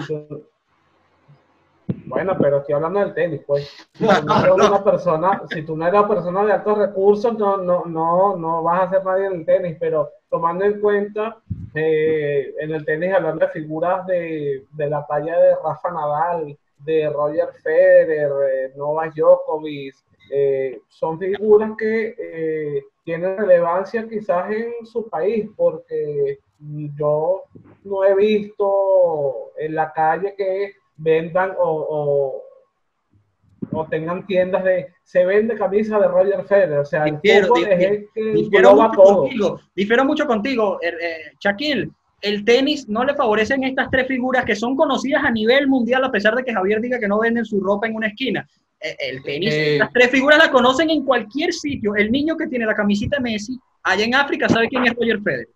Bueno, pero estoy hablando del tenis, pues. *laughs* Si tú no eres una persona, si tú no eres una persona de altos recursos, no, no, no, no vas a ser nadie en el tenis, pero tomando en cuenta eh, en el tenis, hablando de figuras de, de la talla de Rafa Nadal, de Roger Federer, eh, Novak Djokovic, eh, son figuras que eh, tienen relevancia quizás en su país, porque yo no he visto en la calle que vendan o, o, o tengan tiendas de se vende camisa de Roger Federer, o sea, el Difiero, es el que Difiero mucho todo. contigo, difiero mucho contigo, eh, eh, Shaquille. El tenis no le favorecen estas tres figuras que son conocidas a nivel mundial, a pesar de que Javier diga que no venden su ropa en una esquina. Eh, El tenis, Eh. estas tres figuras la conocen en cualquier sitio. El niño que tiene la camiseta de Messi, allá en África, sabe quién es Roger Federer.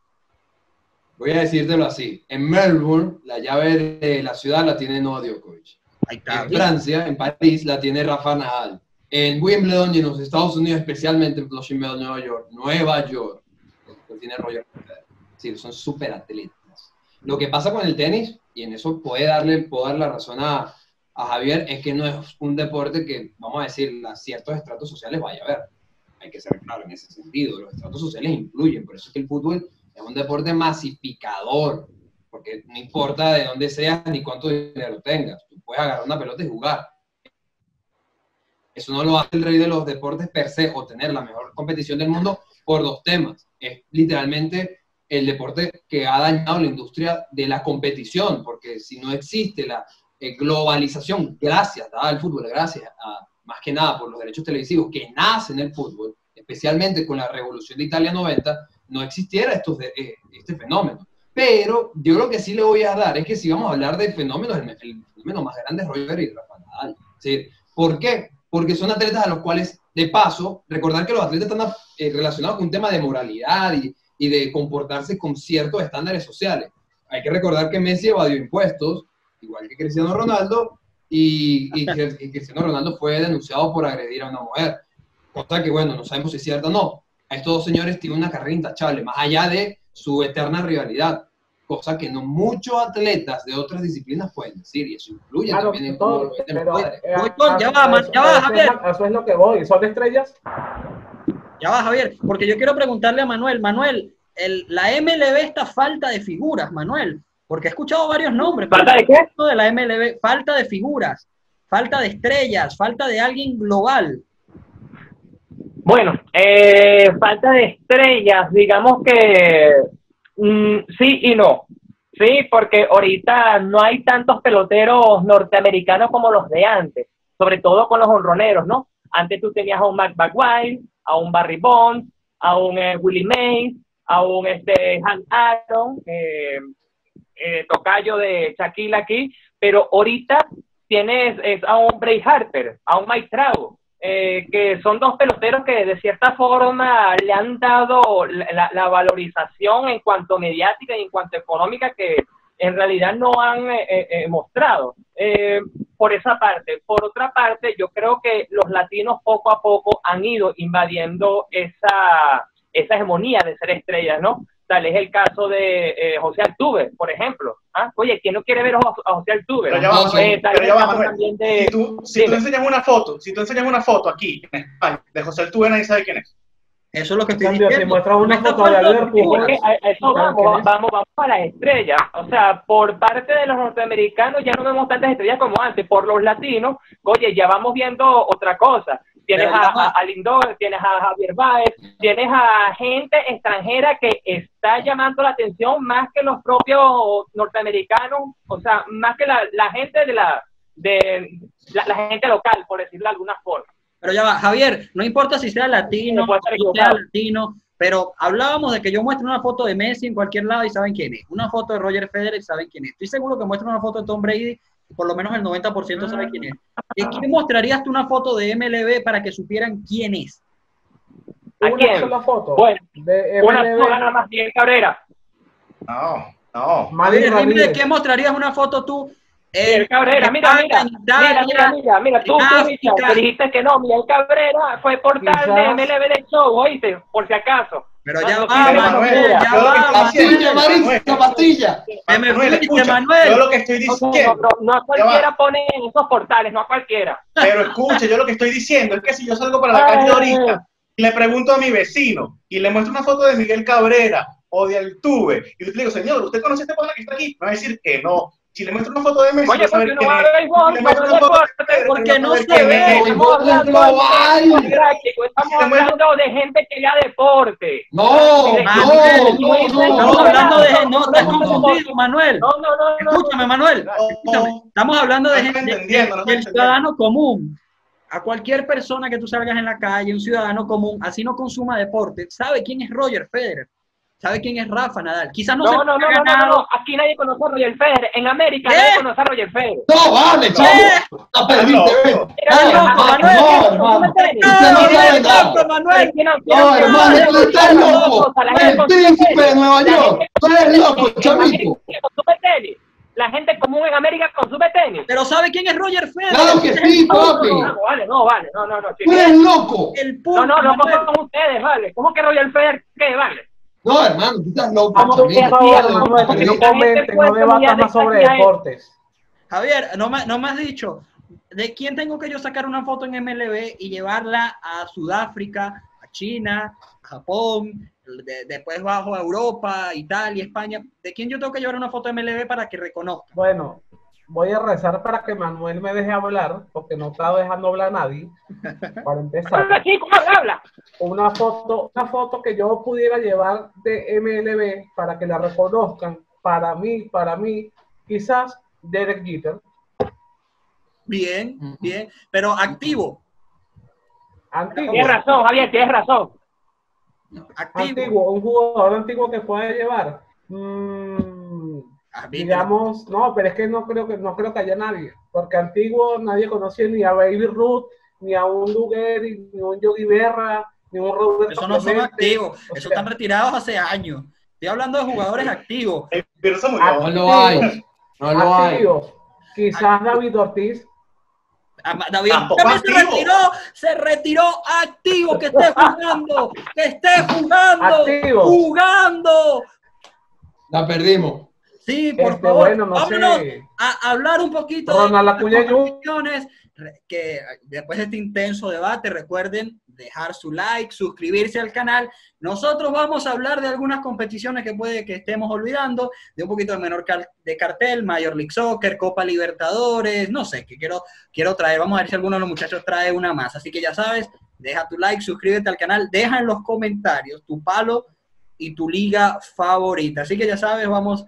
Voy a decírtelo así. En Melbourne, la llave de la ciudad la tiene Novak Djokovic. En Francia, en París, la tiene Rafa Nadal. En Wimbledon y en los Estados Unidos, especialmente en Flushing Meadows, Nueva York, Nueva York, lo tiene Roger Federer. Sí, son súper atletas. Lo que pasa con el tenis, y en eso puede darle, puedo dar la razón a, a Javier, es que no es un deporte que, vamos a decir, a ciertos estratos sociales vaya a ver. Hay que ser claro en ese sentido. Los estratos sociales influyen, por eso es que el fútbol es un deporte masificador, porque no importa de dónde seas ni cuánto dinero tengas, tú puedes agarrar una pelota y jugar. Eso no lo hace el rey de los deportes per se, o tener la mejor competición del mundo por dos temas. Es literalmente el deporte que ha dañado la industria de la competición, porque si no existe la eh, globalización, gracias al fútbol, gracias a, más que nada por los derechos televisivos que nacen en el fútbol, especialmente con la revolución de Italia 90, no existiera estos de- eh, este fenómeno. Pero yo lo que sí le voy a dar es que si vamos a hablar de fenómenos, el, el fenómeno más grande es Roger y Rafa Nadal. ¿sí? ¿Por qué? Porque son atletas a los cuales, de paso, recordar que los atletas están eh, relacionados con un tema de moralidad y, y de comportarse con ciertos estándares sociales. Hay que recordar que Messi evadió impuestos, igual que Cristiano Ronaldo, y, y y Cristiano Ronaldo fue denunciado por agredir a una mujer. Cosa que, bueno, no sabemos si es cierta o no. A estos dos señores tienen una carrera intachable, más allá de su eterna rivalidad cosa que no muchos atletas de otras disciplinas pueden decir, y eso influye Claro, también en cómo todo, lo en pero, poder. eh, a- ya a- va, a ya va, eso- Javier. Eso es lo que voy. ¿Son estrellas? Ya va, Javier, porque yo quiero preguntarle a Manuel, Manuel, el, la MLB está falta de figuras, Manuel, porque he escuchado varios nombres. ¿Falta de qué? de la MLB, falta de figuras, falta de estrellas, falta de alguien global. Bueno, eh, falta de estrellas, digamos que mm, sí y no. Sí, porque ahorita no hay tantos peloteros norteamericanos como los de antes, sobre todo con los honroneros, ¿no? Antes tú tenías a un Matt McGuire, a un Barry Bonds, a un eh, Willie Mays, a un este, Hank Aaron, eh, eh, tocayo de Shaquille aquí, pero ahorita tienes es a un Bray Harper, a un Mike Trout, eh, que son dos peloteros que de cierta forma le han dado la, valorización en cuanto mediática y en cuanto económica que en realidad no han eh, eh, eh, mostrado. Eh, por esa parte. Por otra parte, yo creo que los latinos poco a poco han ido invadiendo esa, esa hegemonía de ser estrellas, ¿no? Tal es el caso de eh, José Altuve, por ejemplo. ¿Ah? Oye, ¿quién no quiere ver a Jo- a José Altuve? Pero ya va, Eh, tal pero ya va, Manuel. también de- Si tú, si tú enseñas una foto, si tú enseñas una foto aquí en España de José Altuve, nadie sabe quién es. Eso es lo que estoy Cambio, si diciendo. muestras una foto de Albert a- a eso ¿Saben quién vamos, vamos, vamos a las estrellas. O sea, por parte de los norteamericanos ya no vemos tantas estrellas como antes. Por los latinos, oye, ya vamos viendo otra cosa. Tienes a, a, Lindor, tienes a Javier Báez, tienes a gente extranjera que está llamando la atención más que los propios norteamericanos, o sea, más que la, la gente de la de la, la gente local, por decirlo de alguna forma. Pero ya va, Javier, no importa si sea latino, Sí, si sea latino, pero hablábamos de que yo muestro una foto de Messi en cualquier lado y saben quién es. Una foto de Roger Federer y saben quién es. Estoy seguro que muestro una foto de Tom Brady por lo menos el 90% sabe quién es. ¿De quién mostrarías tú una foto de MLB para que supieran quién es? ¿A Una quién? sola foto Bueno, de Una MLB. sola nada más, Miguel Cabrera. No, no. A ver, dime de qué mostrarías una foto tú. Miguel Cabrera, mira, mira, mira, mira, mira, mira, tú, tú, dijiste que no, Miguel Cabrera fue portal Quizás- de MLB de show, oíste, por si acaso. Pero ya va, Manuel, ya yo lo que va. Pastilla, Manuel. Marisa, pastilla. Manuel, Manuel. yo lo que estoy No, no, diciendo, no, no a cualquiera pone en esos portales, no a cualquiera. pero escucha, yo lo que estoy diciendo es que si yo salgo para la calle ahorita y le pregunto a mi vecino y le muestro una foto de Miguel Cabrera o de Altuve y le digo, señor, ¿usted conoce a este pana que está aquí? Me va a decir que no. Si le muestro una foto de Messi, Oye, a no va a deporte, Federer, porque no se ve. Estamos hablando de práctico, estamos Si le muestro- hablando de gente que ya deporte. No, Manuel, no, Estamos hablando de. no, No, no, estás confundido, Manuel. No, no, no, no. Escúchame, Manuel. Estamos hablando de gente, del ciudadano común. A cualquier persona que tú salgas en la calle, un ciudadano común, así no consuma deporte, sabe quién es Roger Federer, sabe quién es Rafa Nadal. Quizás no, No, no, no, no, no, no, aquí nadie conoce a Roger Federer. En América ¿Qué? nadie conoce a Roger Federer. No, vale, chavo. La perdiste, Manuel. no, hermano. Usted no ¡No, Manuel! No, hermano, tú estás loco. Con príncipe de tenis. Nueva York. Tú eres loco, consume tenis. La gente común en América consume tenis. Pero ¿sabe quién es Roger Federer? Claro que sí, el papi. No, vale, no, vale, no, no, no. Tú eres loco. El No, no, no, Manuel. ¿cómo son ustedes, vale? ¿Cómo que Roger Federer qué, vale? No, hermano, tú estás loco, Vamos, por favor, no comenten, no debatas más sobre deportes. Javier, no me, no me has dicho, ¿de quién tengo que yo sacar una foto en MLB y llevarla a Sudáfrica, a China, a Japón, de- después bajo a Europa, Italia, España? ¿De quién yo tengo que llevar una foto de MLB para que reconozca? Bueno, voy a rezar para que Manuel me deje hablar, porque no está dejando hablar a nadie. *laughs* Para empezar, Habla, una foto, una foto que yo pudiera llevar de MLB para que la reconozcan. Para mí, para mí, quizás Derek Jeter. Bien, bien, pero activo, Antiguo, Tienes razón, Javier, tienes razón. activo. antiguo, un jugador antiguo que pueda llevar. Mm, digamos, no, pero es que no creo que no creo que haya nadie, porque antiguo nadie conocía ni a Baby Ruth, ni a un Lugeri, ni a un Yogi Berra, ni a un Roberto Esos no son activos, o esos sea, están retirados hace años. Estoy hablando de jugadores activos. No lo hay. No lo hay. activos. Quizás David Ortiz, Ah, David también se retiró, se retiró activo, que esté jugando, que esté jugando, Activo. jugando. La perdimos. Sí, por Este, favor, bueno, no vámonos sé. a hablar un poquito Ronald las que después de este intenso debate, recuerden dejar su like, suscribirse al canal. Nosotros vamos a hablar de algunas competiciones que puede que estemos olvidando, de un poquito de menor car- de cartel, Major League Soccer, Copa Libertadores, no sé, que quiero, quiero traer. Vamos a ver si alguno de los muchachos trae una más. Así que ya sabes, deja tu like, suscríbete al canal, deja en los comentarios tu palo y tu liga favorita. Así que ya sabes, vamos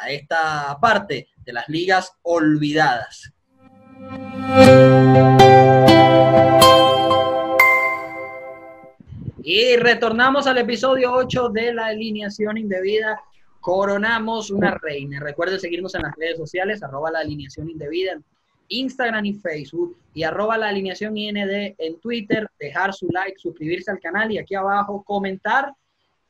a esta parte de las ligas olvidadas. Y retornamos al episodio 8 de la alineación indebida. Coronamos una reina. Recuerden seguirnos en las redes sociales, arroba la alineación indebida, en Instagram y Facebook, y arroba la alineación IND en Twitter, dejar su like, suscribirse al canal y aquí abajo comentar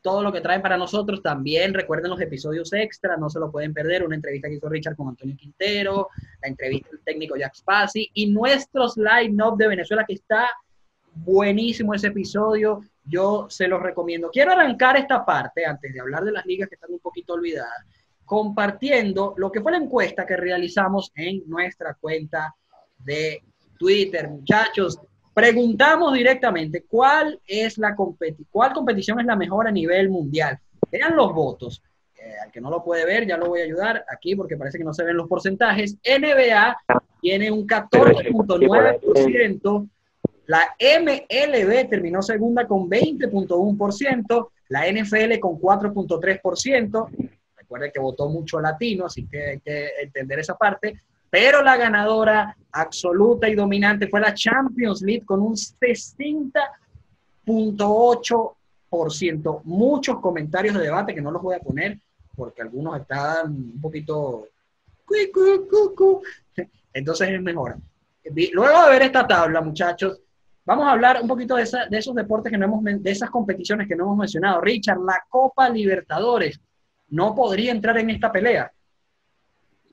todo lo que traen para nosotros. También recuerden los episodios extra, no se lo pueden perder. Una entrevista que hizo Richard con Antonio Quintero, la entrevista del técnico Jack Spazzi y nuestros line-up de Venezuela, que está buenísimo ese episodio. Yo se los recomiendo. Quiero arrancar esta parte, antes de hablar de las ligas que están un poquito olvidadas, compartiendo lo que fue la encuesta que realizamos en nuestra cuenta de Twitter, muchachos. Preguntamos directamente cuál es la competi cuál competición es la mejor a nivel mundial. Vean los votos. Eh, al que no lo puede ver, ya lo voy a ayudar aquí porque parece que no se ven los porcentajes. NBA tiene un 14.9%. La MLB terminó segunda con 20.1%. La NFL con 4.3%. Recuerden que votó mucho latino, así que hay que entender esa parte. Pero la ganadora absoluta y dominante fue la Champions League con un 60.8%. Muchos comentarios de debate que no los voy a poner porque algunos están un poquito... Entonces es mejor. Luego de ver esta tabla, muchachos, vamos a hablar un poquito de, esa- de esos deportes que no hemos, de esas competiciones que no hemos mencionado. Richard, la Copa Libertadores no podría entrar en esta pelea.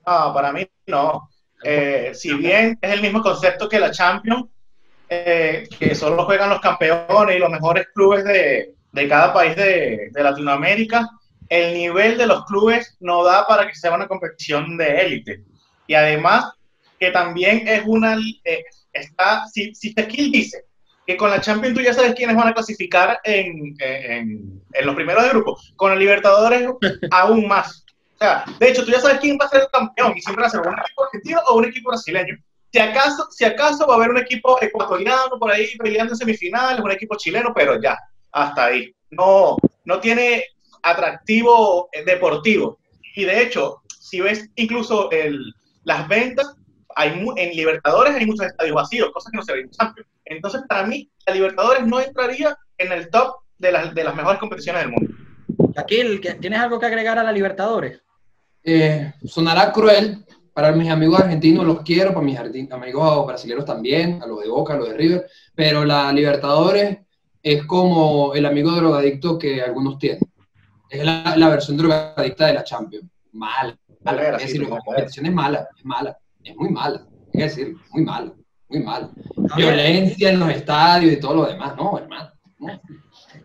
No, para mí no. Eh, si bien es el mismo concepto que la Champions, eh, que solo juegan los campeones y los mejores clubes de, de cada país de, de Latinoamérica, el nivel de los clubes no da para que sea una competición de élite. Y además, que también es una. eh, está, si, si Tequil dice que con la Champions tú ya sabes quiénes van a clasificar en, en, en los primeros de grupo, con el Libertadores *laughs* aún más. O sea, de hecho, tú ya sabes quién va a ser el campeón y siempre va a ser un equipo argentino o un equipo brasileño. Si acaso, si acaso va a haber un equipo ecuatoriano por ahí peleando en semifinales, un equipo chileno, pero ya, hasta ahí. No, no tiene atractivo eh, deportivo. Y de hecho, si ves incluso las ventas, hay en Libertadores hay muchos estadios vacíos, cosas que no se ven en Champions. Entonces, para mí, la Libertadores no entraría en el top de las, de las mejores competiciones del mundo. ¿que- ¿tienes algo que agregar a la Libertadores? Eh, sonará cruel para mis amigos argentinos, los quiero, para mis amigos brasileños también, a los de Boca, a los de River, pero la Libertadores es como el amigo drogadicto que algunos tienen. Es la, la versión drogadicta de la Champions. Mala. mala. Es decir, la competición es mala, es mala, es muy mala. Hay que decir, muy mala, muy mala. Violencia en los estadios y todo lo demás, no, hermano. no.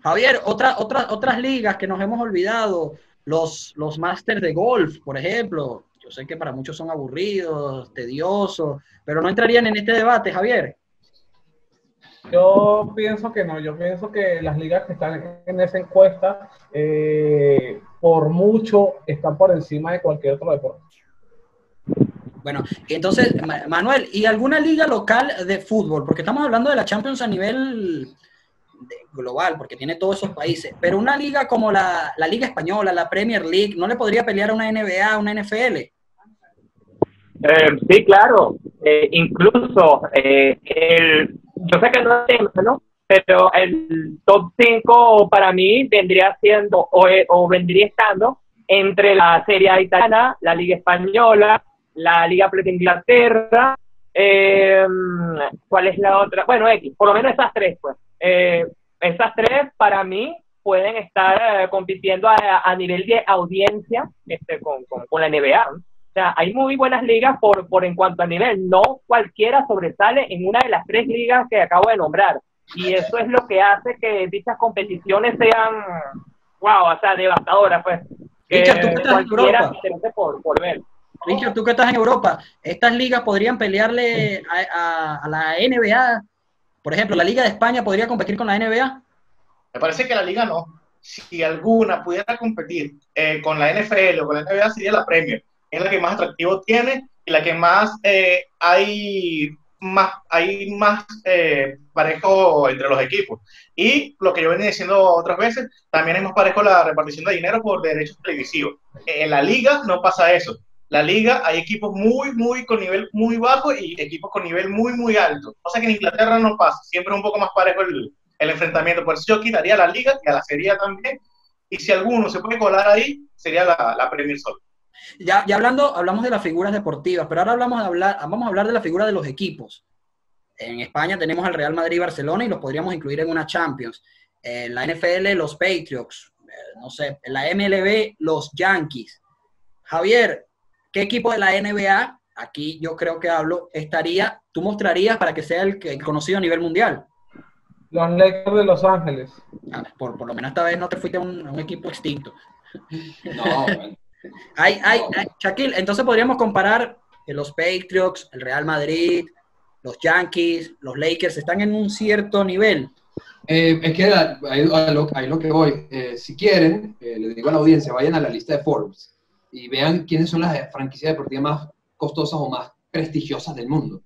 Javier, otra, otra, otras ligas que nos hemos olvidado, los, los Masters de golf, por ejemplo. Yo sé que para muchos son aburridos, tediosos, pero no entrarían en este debate, Javier. Yo pienso que no, yo pienso que las ligas que están en esa encuesta, eh, por mucho, están por encima de cualquier otro deporte. Bueno, entonces, Ma- Manuel, ¿y alguna liga local de fútbol? Porque estamos hablando de la Champions a nivel global, porque tiene todos esos países, pero una liga como la, la Liga Española, la Premier League, ¿no le podría pelear a una NBA, a una NFL? Eh, sí, claro. Eh, incluso eh, el, yo sé que no es tema, ¿no? Pero el top 5 para mí vendría siendo o, o vendría estando entre la Serie italiana, la Liga Española, la Liga de Inglaterra, eh, ¿cuál es la otra? Bueno, X, por lo menos esas tres, pues. Eh, esas tres para mí pueden estar eh, compitiendo a, a nivel de audiencia este, con, con, con la NBA. ¿no? O sea, hay muy buenas ligas por, por en cuanto a nivel. No cualquiera sobresale en una de las tres ligas que acabo de nombrar. Y eso es lo que hace que dichas competiciones sean, wow, o sea, devastadoras, pues. que Richard, tú que estás en Europa. por, por ver. Richard, tú que estás en Europa, ¿estas ligas podrían pelearle a, a- a la NBA? Por ejemplo, ¿la Liga de España podría competir con la NBA? Me parece que la liga no. Si alguna pudiera competir eh, con la NFL o con la NBA sería la Premier. Es la que más atractivo tiene y la que más eh, hay más hay más eh, parejo entre los equipos. Y lo que yo venía diciendo otras veces, también es más parejo la repartición de dinero por derechos televisivos. En la liga no pasa eso. La liga hay equipos muy, muy con nivel muy bajo y equipos con nivel muy, muy alto. Cosa que en Inglaterra no pasa. Siempre es un poco más parejo el, enfrentamiento. Por eso yo quitaría la liga y a la serie también. Y si alguno se puede colar ahí, sería la, la Premier solo. Ya, ya hablando, hablamos de las figuras deportivas, pero ahora hablamos de hablar, vamos a hablar de la figura de los equipos. En España tenemos al Real Madrid y Barcelona y los podríamos incluir en una Champions. En la NFL, los Patriots. Eh, No sé, en la MLB, los Yankees. Javier, ¿qué equipo de la NBA, aquí yo creo que hablo, estaría, tú mostrarías para que sea el, conocido a nivel mundial? Los Lakers de Los Ángeles. Ah, Por, por lo menos esta vez no te fuiste a un, a un equipo extinto. No, *laughs* bueno. Hay, hay, hay- Shaquille, entonces podríamos comparar los Patriots, el Real Madrid, los Yankees, los Lakers están en un cierto nivel. Eh, es que ahí, a lo, lo que voy. Eh, si quieren, eh, le digo a la audiencia, vayan a la lista de Forbes y vean quiénes son las franquicias deportivas más costosas o más prestigiosas del mundo.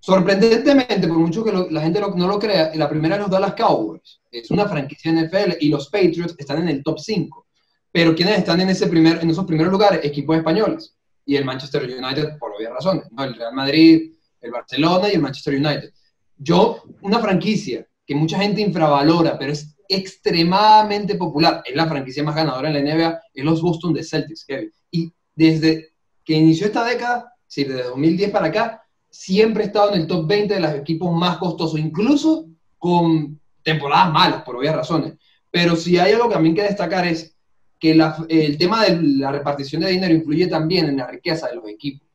Sorprendentemente, por mucho que lo- la gente no lo crea, la primera es los Dallas Cowboys. Es una franquicia NFL y los Patriots están en el top 5. Pero ¿quiénes están en, ese primer, en esos primeros lugares? Equipos españoles. Y el Manchester United, por obvias razones. ¿no? El Real Madrid, el Barcelona y el Manchester United. Yo, una franquicia que mucha gente infravalora, pero es extremadamente popular, es la franquicia más ganadora en la NBA, es los Boston de Celtics, Kevin. Y desde que inició esta década, es decir, desde 2010 para acá, siempre ha estado en el top 20 de los equipos más costosos, incluso con temporadas malas, por obvias razones. Pero si hay algo que también que destacar es que la- el tema de la repartición de dinero influye también en la riqueza de los equipos.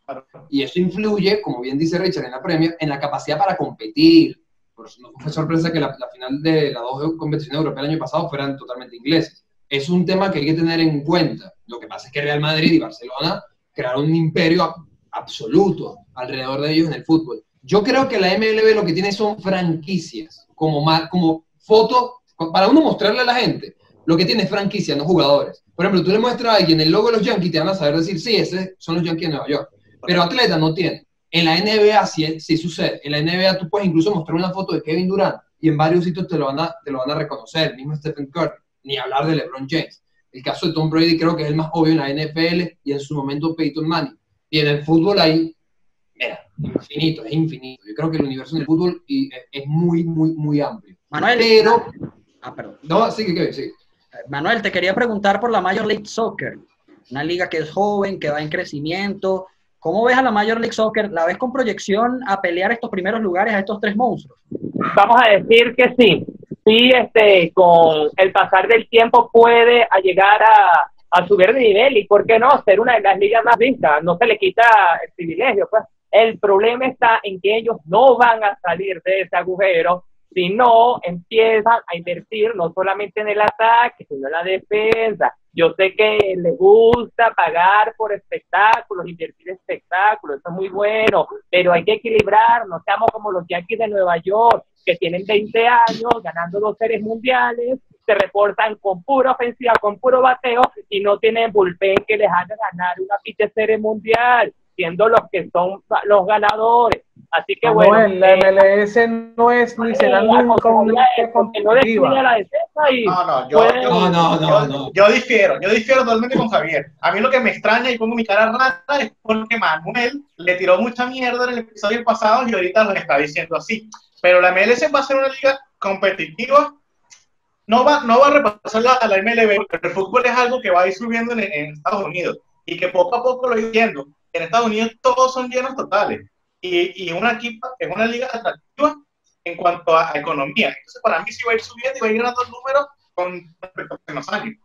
Y eso influye, como bien dice Richard en la Premier, en la capacidad para competir. Por eso no fue sorpresa que la, la final de las dos competiciones europeas el año pasado fueran totalmente ingleses. Es un tema que hay que tener en cuenta. Lo que pasa es que Real Madrid y Barcelona crearon un imperio absoluto alrededor de ellos en el fútbol. Yo creo que la MLB lo que tiene son franquicias, como, ma- como foto, para uno mostrarle a la gente. Lo que tiene es franquicia, no jugadores. Por ejemplo, tú le muestras a alguien el logo de los Yankees, te van a saber decir, sí, ese son los Yankees de Nueva York. Pero atleta no tiene. En la NBA sí, sí sucede. En la NBA tú puedes incluso mostrar una foto de Kevin Durant y en varios sitios te lo van a, te lo van a reconocer. Mismo Stephen Curry, ni hablar de LeBron James. El caso de Tom Brady creo que es el más obvio en la NFL y en su momento Peyton Manning. Y en el fútbol hay, mira, infinito, es infinito. Yo creo que el universo en el fútbol y- es, es muy, muy, muy amplio. Manuel, Pero, ah, perdón. no, sí, Kevin, sí. Manuel, te quería preguntar por la Major League Soccer, una liga que es joven, que va en crecimiento. ¿Cómo ves a la Major League Soccer? ¿La ves con proyección a pelear estos primeros lugares a estos tres monstruos? Vamos a decir que sí. Sí, este, con el pasar del tiempo puede a llegar a, a subir de nivel y, ¿por qué no?, ser una de las ligas más vistas. No se le quita el privilegio, pues. El problema está en que ellos no van a salir de ese agujero si no empiezan a invertir no solamente en el ataque, sino en la defensa. Yo sé que les gusta pagar por espectáculos, invertir en espectáculos, eso es muy bueno, pero hay que equilibrar, no seamos como los Yankees de Nueva York, que tienen 20 años ganando dos series mundiales, se reportan con pura ofensiva, con puro bateo y no tienen bullpen que les haga ganar una serie mundial, siendo los que son los ganadores. Así que bueno. Manuel, la eh, MLS no es ni será eh, nunca una liga porque no define competitiva. la defensa y No, no, yo, puede- yo- No, no, no, yo- no. yo difiero, yo difiero totalmente con Javier. A mí lo que me extraña y pongo mi cara rara es porque Manuel le tiró mucha mierda en el episodio pasado y ahorita lo está diciendo así. Pero la MLS va a ser una liga competitiva. No va, no va a repasar la, a la MLB, porque el fútbol es algo que va a ir subiendo en, en Estados Unidos y que poco a poco lo ir viendo. En Estados Unidos todos son llenos totales y, y una equipa es una liga atractiva en cuanto a, a economía. Entonces, para mí sí va a ir subiendo y va a ir ganando números con respecto a los años.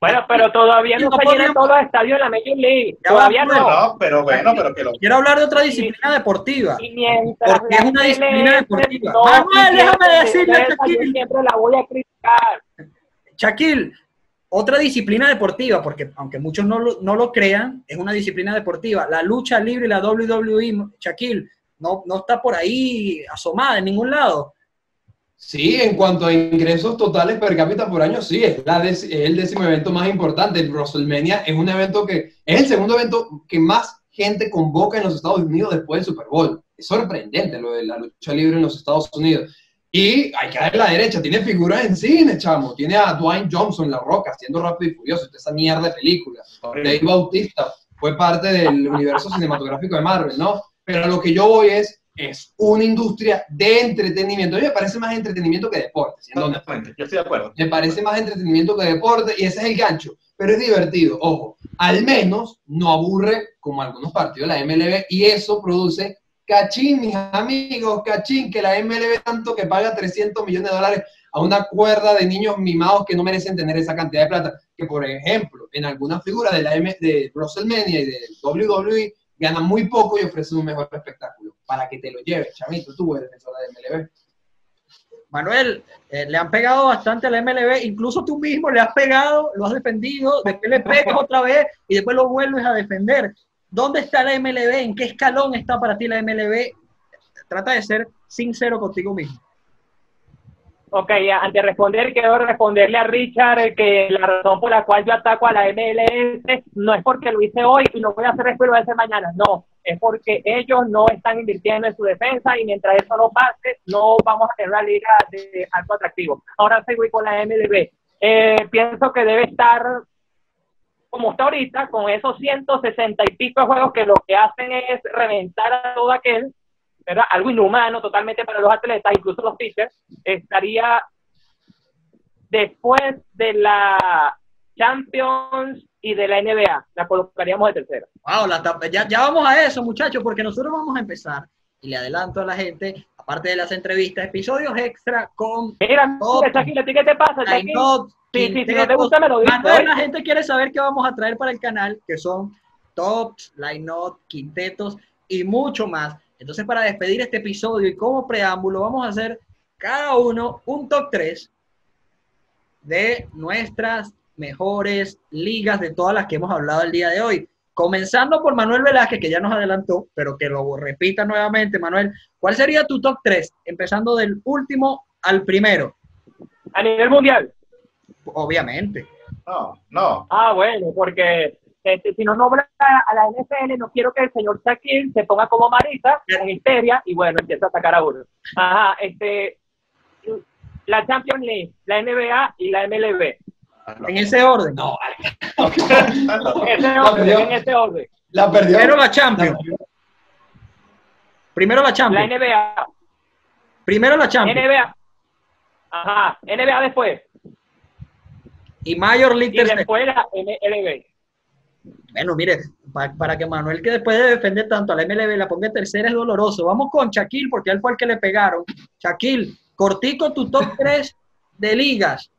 Bueno, pero todavía no No se llenan podemos- todos los estadios de la Major League. Ya Todavía pues. no. No, pero bueno, pero que lo. Quiero hablar de otra disciplina deportiva. Y mientras Porque es una disciplina deportiva. no Manuel, déjame decirle Shaquille. siempre la voy a criticar. Shaquille, otra disciplina deportiva, porque aunque muchos no lo, no lo crean, es una disciplina deportiva. La lucha libre y la WWE, Shaquille, no, está por ahí asomada en ningún lado. Sí, en cuanto a ingresos totales per cápita por año, sí, es, es el décimo evento más importante. El WrestleMania es un evento que es el segundo evento que más gente convoca en los Estados Unidos después del Super Bowl. Es sorprendente lo de la lucha libre en los Estados Unidos. Y hay que darle la derecha, tiene figuras en cine, chamo. Tiene a Dwayne Johnson, La Roca, haciendo Rápido y Furioso, esa mierda de película. Dave Bautista fue parte del universo cinematográfico de Marvel, ¿no? Pero a lo que yo voy es, es una industria de entretenimiento. A mí me parece más entretenimiento que deporte, siendo honesto. Totalmente, yo estoy de acuerdo. Me parece más entretenimiento que deporte y ese es el gancho. Pero es divertido, ojo. Al menos no aburre como algunos partidos de la MLB y eso produce cachín, mis amigos, cachín, que la MLB tanto que paga 300 millones de dólares a una cuerda de niños mimados que no merecen tener esa cantidad de plata. Que, por ejemplo, en algunas figuras de la M de WrestleMania y de WWE ganan muy poco y ofrecen un mejor espectáculo. Para que te lo lleves, chamito, tú eres defensor de MLB. Manuel, eh, le han pegado bastante a la MLB, incluso tú mismo le has pegado, lo has defendido, después le pegas otra vez y después lo vuelves a defender. ¿Dónde está la MLB? ¿En qué escalón está para ti la MLB? Trata de ser sincero contigo mismo. Ok, antes de responder, quiero responderle a Richard que la razón por la cual yo ataco a la MLS no es porque lo hice hoy y lo voy a hacer después, lo voy a hacer mañana. No, es porque ellos no están invirtiendo en su defensa y mientras eso no pase, no vamos a tener una liga de alto atractivo. Ahora sí voy con la MLB. Eh, pienso que debe estar como está ahorita, con esos 160 y pico de juegos que lo que hacen es reventar a todo aquel ¿verdad? Algo inhumano totalmente para los atletas, incluso los pitchers, estaría después de la Champions y de la NBA. La colocaríamos de tercera. Wow, la ya, ya vamos a eso, muchachos, porque nosotros vamos a empezar, y le adelanto a la gente, aparte de las entrevistas, episodios extra con Mira, Top. mira, Shaquille, ¿a ti qué te pasa? Sí, sí, si no te gusta, me lo dices. ¿oíste? la gente quiere saber qué vamos a traer para el canal, que son tops, line-up, quintetos y mucho más. Entonces, para despedir este episodio y como preámbulo, vamos a hacer cada uno un top 3 de nuestras mejores ligas de todas las que hemos hablado el día de hoy. Comenzando por Manuel Velázquez, que ya nos adelantó, pero que lo repita nuevamente, Manuel. ¿Cuál sería tu top 3? Empezando del último al primero, A nivel mundial. Obviamente. No, no. Ah, bueno, porque este, si no nombra a la NFL, no quiero que el señor Shaquille se ponga como Marita, con histeria, y bueno, empieza a atacar a uno. Ajá, este, la Champions League, la NBA y la MLB. En ese orden. No, *laughs* En ese La orden, perdió. en ese orden. la perdió. Primero la Champions. Primero la La Champions. NBA, Primero la Champions. NBA. Ajá, NBA después. Y Major League Y tercero. después la MLB. Bueno, mire, pa- para que Manuel, que después de defender tanto a la MLB, la ponga tercera es doloroso. Vamos con Shaquille, porque él fue el que le pegaron. Shaquille, cortico tu top *laughs* 3 de ligas.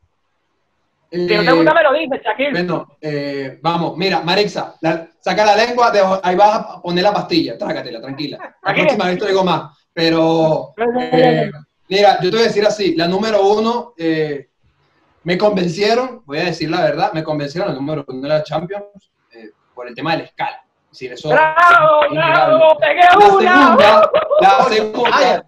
Si no Eh, te gusta, me lo dices, Shaquille. Bueno, eh, vamos, mira, Marixa, la- saca la lengua, de- ahí vas a poner la pastilla, trágatela, tranquila. La próxima vez te digo más, pero eh, mira, yo te voy a decir así, la número uno, eh, me convencieron, voy a decir la verdad, me convencieron la número uno de la Champions eh, por el tema de la escala. Es decir, eso ¡Bravo, es bravo! ¡Pegué La segunda, la segunda,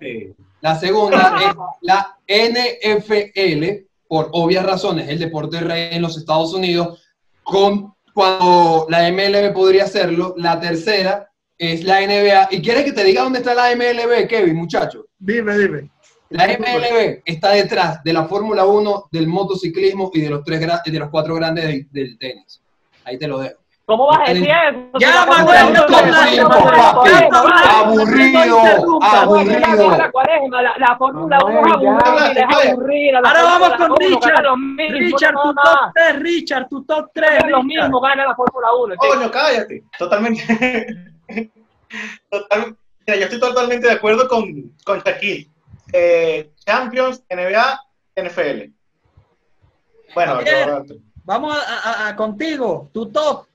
la segunda es la NFL, por obvias razones, el deporte rey en los Estados Unidos, con, cuando la MLB podría hacerlo. La tercera es la NBA. ¿Y quieres que te diga dónde está la MLB, Kevin, muchacho? Dime, dime. La MLB está detrás de la Fórmula 1, del motociclismo y de los, tres, de los cuatro grandes del, del tenis. Ahí te lo dejo. ¿Cómo vas a decir eso? Ya, Manuel, no. Aburrido, aburrido. La cuaresma, la- la Fórmula 1 es aburrida, es aburrida. la Ahora vamos con 1 Richard. Richard, tu top 3, Richard, tu top 3. Es lo mismo, gana la Fórmula 1. sí. Coño, cállate. Totalmente. *laughs* Total- Mira, yo estoy totalmente de acuerdo con, con Shaquille. Eh, Champions, NBA, NFL. Bueno, Javier. yo- Vamos a, a- a- contigo, tu top.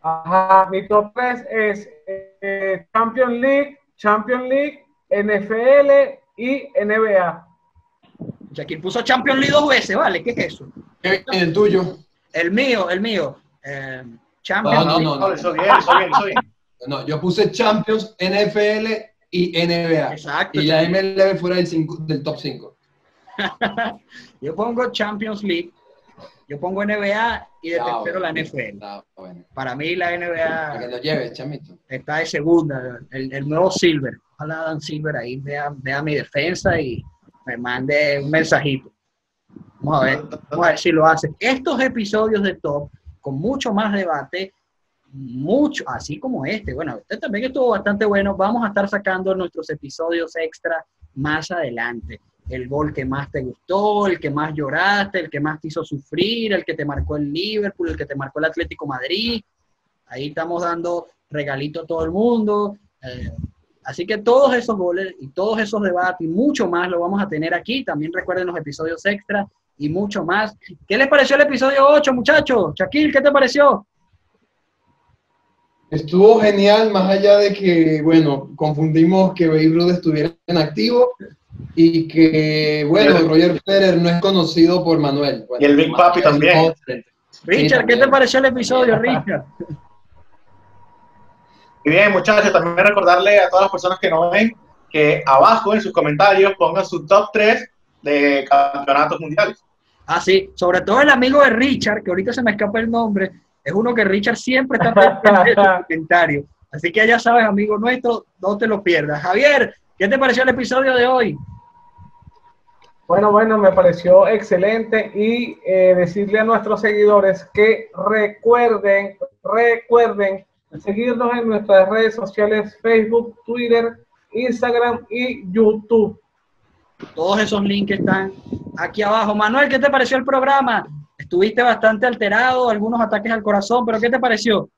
Ajá, mi top 3 es eh, Champions League, Champions League, NFL y NBA. Shaquille puso Champions League dos veces, ¿vale? ¿Qué es eso? el tuyo. El mío, el mío. Eh, No, Champions no, League. no, no. Eso bien, eso bien, eso bien. No, yo puse Champions, NFL y NBA. Exacto. Y la MLB fuera del, cinco- del top 5. *laughs* Yo pongo Champions League, yo pongo NBA y de tercero la NFL. bueno. Para mí la que NBA lo lleves, chamito. está de segunda, el, el nuevo Silver. Ojalá Dan Silver ahí vea, vea mi defensa y me mande un mensajito. Vamos a ver, vamos a ver si lo hace. Estos episodios de Top, con mucho más debate, mucho, así como este, bueno, este también estuvo bastante bueno, vamos a estar sacando nuestros episodios extra más adelante. El gol que más te gustó, el que más lloraste, el que más te hizo sufrir, el que te marcó el Liverpool, el que te marcó el Atlético Madrid. Ahí estamos dando regalito a todo el mundo. Eh, así que todos esos goles y todos esos debates y mucho más lo vamos a tener aquí. También recuerden los episodios extra y mucho más. ¿Qué les pareció el episodio 8, muchachos? Shaquille, ¿qué te pareció? Estuvo genial, más allá de que, bueno, confundimos que Babe Ruth estuviera en activo y que, bueno, Roger Federer no es conocido por Manuel. Bueno, Y el Big Papi también. Richard, ¿qué te pareció el episodio, Richard? Y bien, muchachos, también recordarle a todas las personas que nos ven que abajo en sus comentarios pongan su top 3 de campeonatos mundiales. Ah, sí, sobre todo el amigo de Richard, que ahorita se me escapa el nombre, es uno que Richard siempre está pendiente de *laughs* comentario. Así que ya sabes, amigo nuestro, no te lo pierdas. Javier, ¿qué te pareció el episodio de hoy? Bueno, bueno, me pareció excelente y eh, decirle a nuestros seguidores que recuerden, recuerden seguirnos en nuestras redes sociales Facebook, Twitter, Instagram y YouTube. Todos esos links están aquí abajo. Manuel, ¿qué te pareció el programa? Estuviste bastante alterado, algunos ataques al corazón, pero ¿qué te pareció?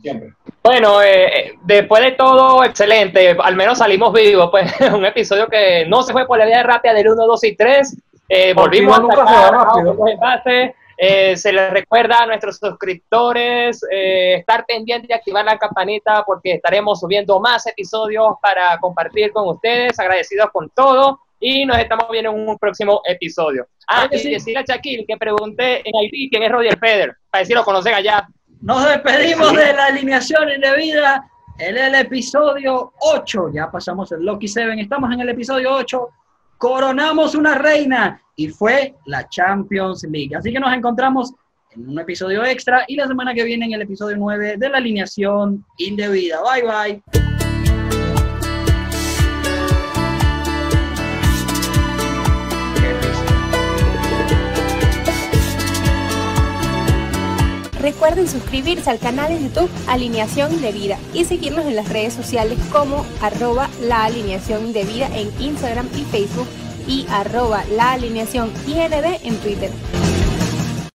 Siempre. Bueno, eh, eh, después de todo, excelente. Al menos salimos vivos. Pues *laughs* un episodio que no se fue por la vía rápida del 1, 2 y 3. Eh, volvimos nunca a se sacar los enlaces. Eh, se les recuerda a nuestros suscriptores eh, estar pendientes y activar la campanita porque estaremos subiendo más episodios para compartir con ustedes. Agradecidos con todo y nos estamos viendo en un próximo episodio. Ah, y sí. decirle a Shaquille que pregunté en Haití quién es Roger Federer, para decir lo conocen allá. Nos despedimos de la alineación indebida en el episodio 8. Ya pasamos el Lucky 7, estamos en el episodio 8. Coronamos una reina y fue la Champions League. Así que nos encontramos en un episodio extra y la semana que viene en el episodio 9 de la alineación indebida. Bye bye. Recuerden suscribirse al canal de YouTube Alineación Indebida y seguirnos en las redes sociales como arroba la alineación indebida en Instagram y Facebook y arroba la alineación IND en Twitter.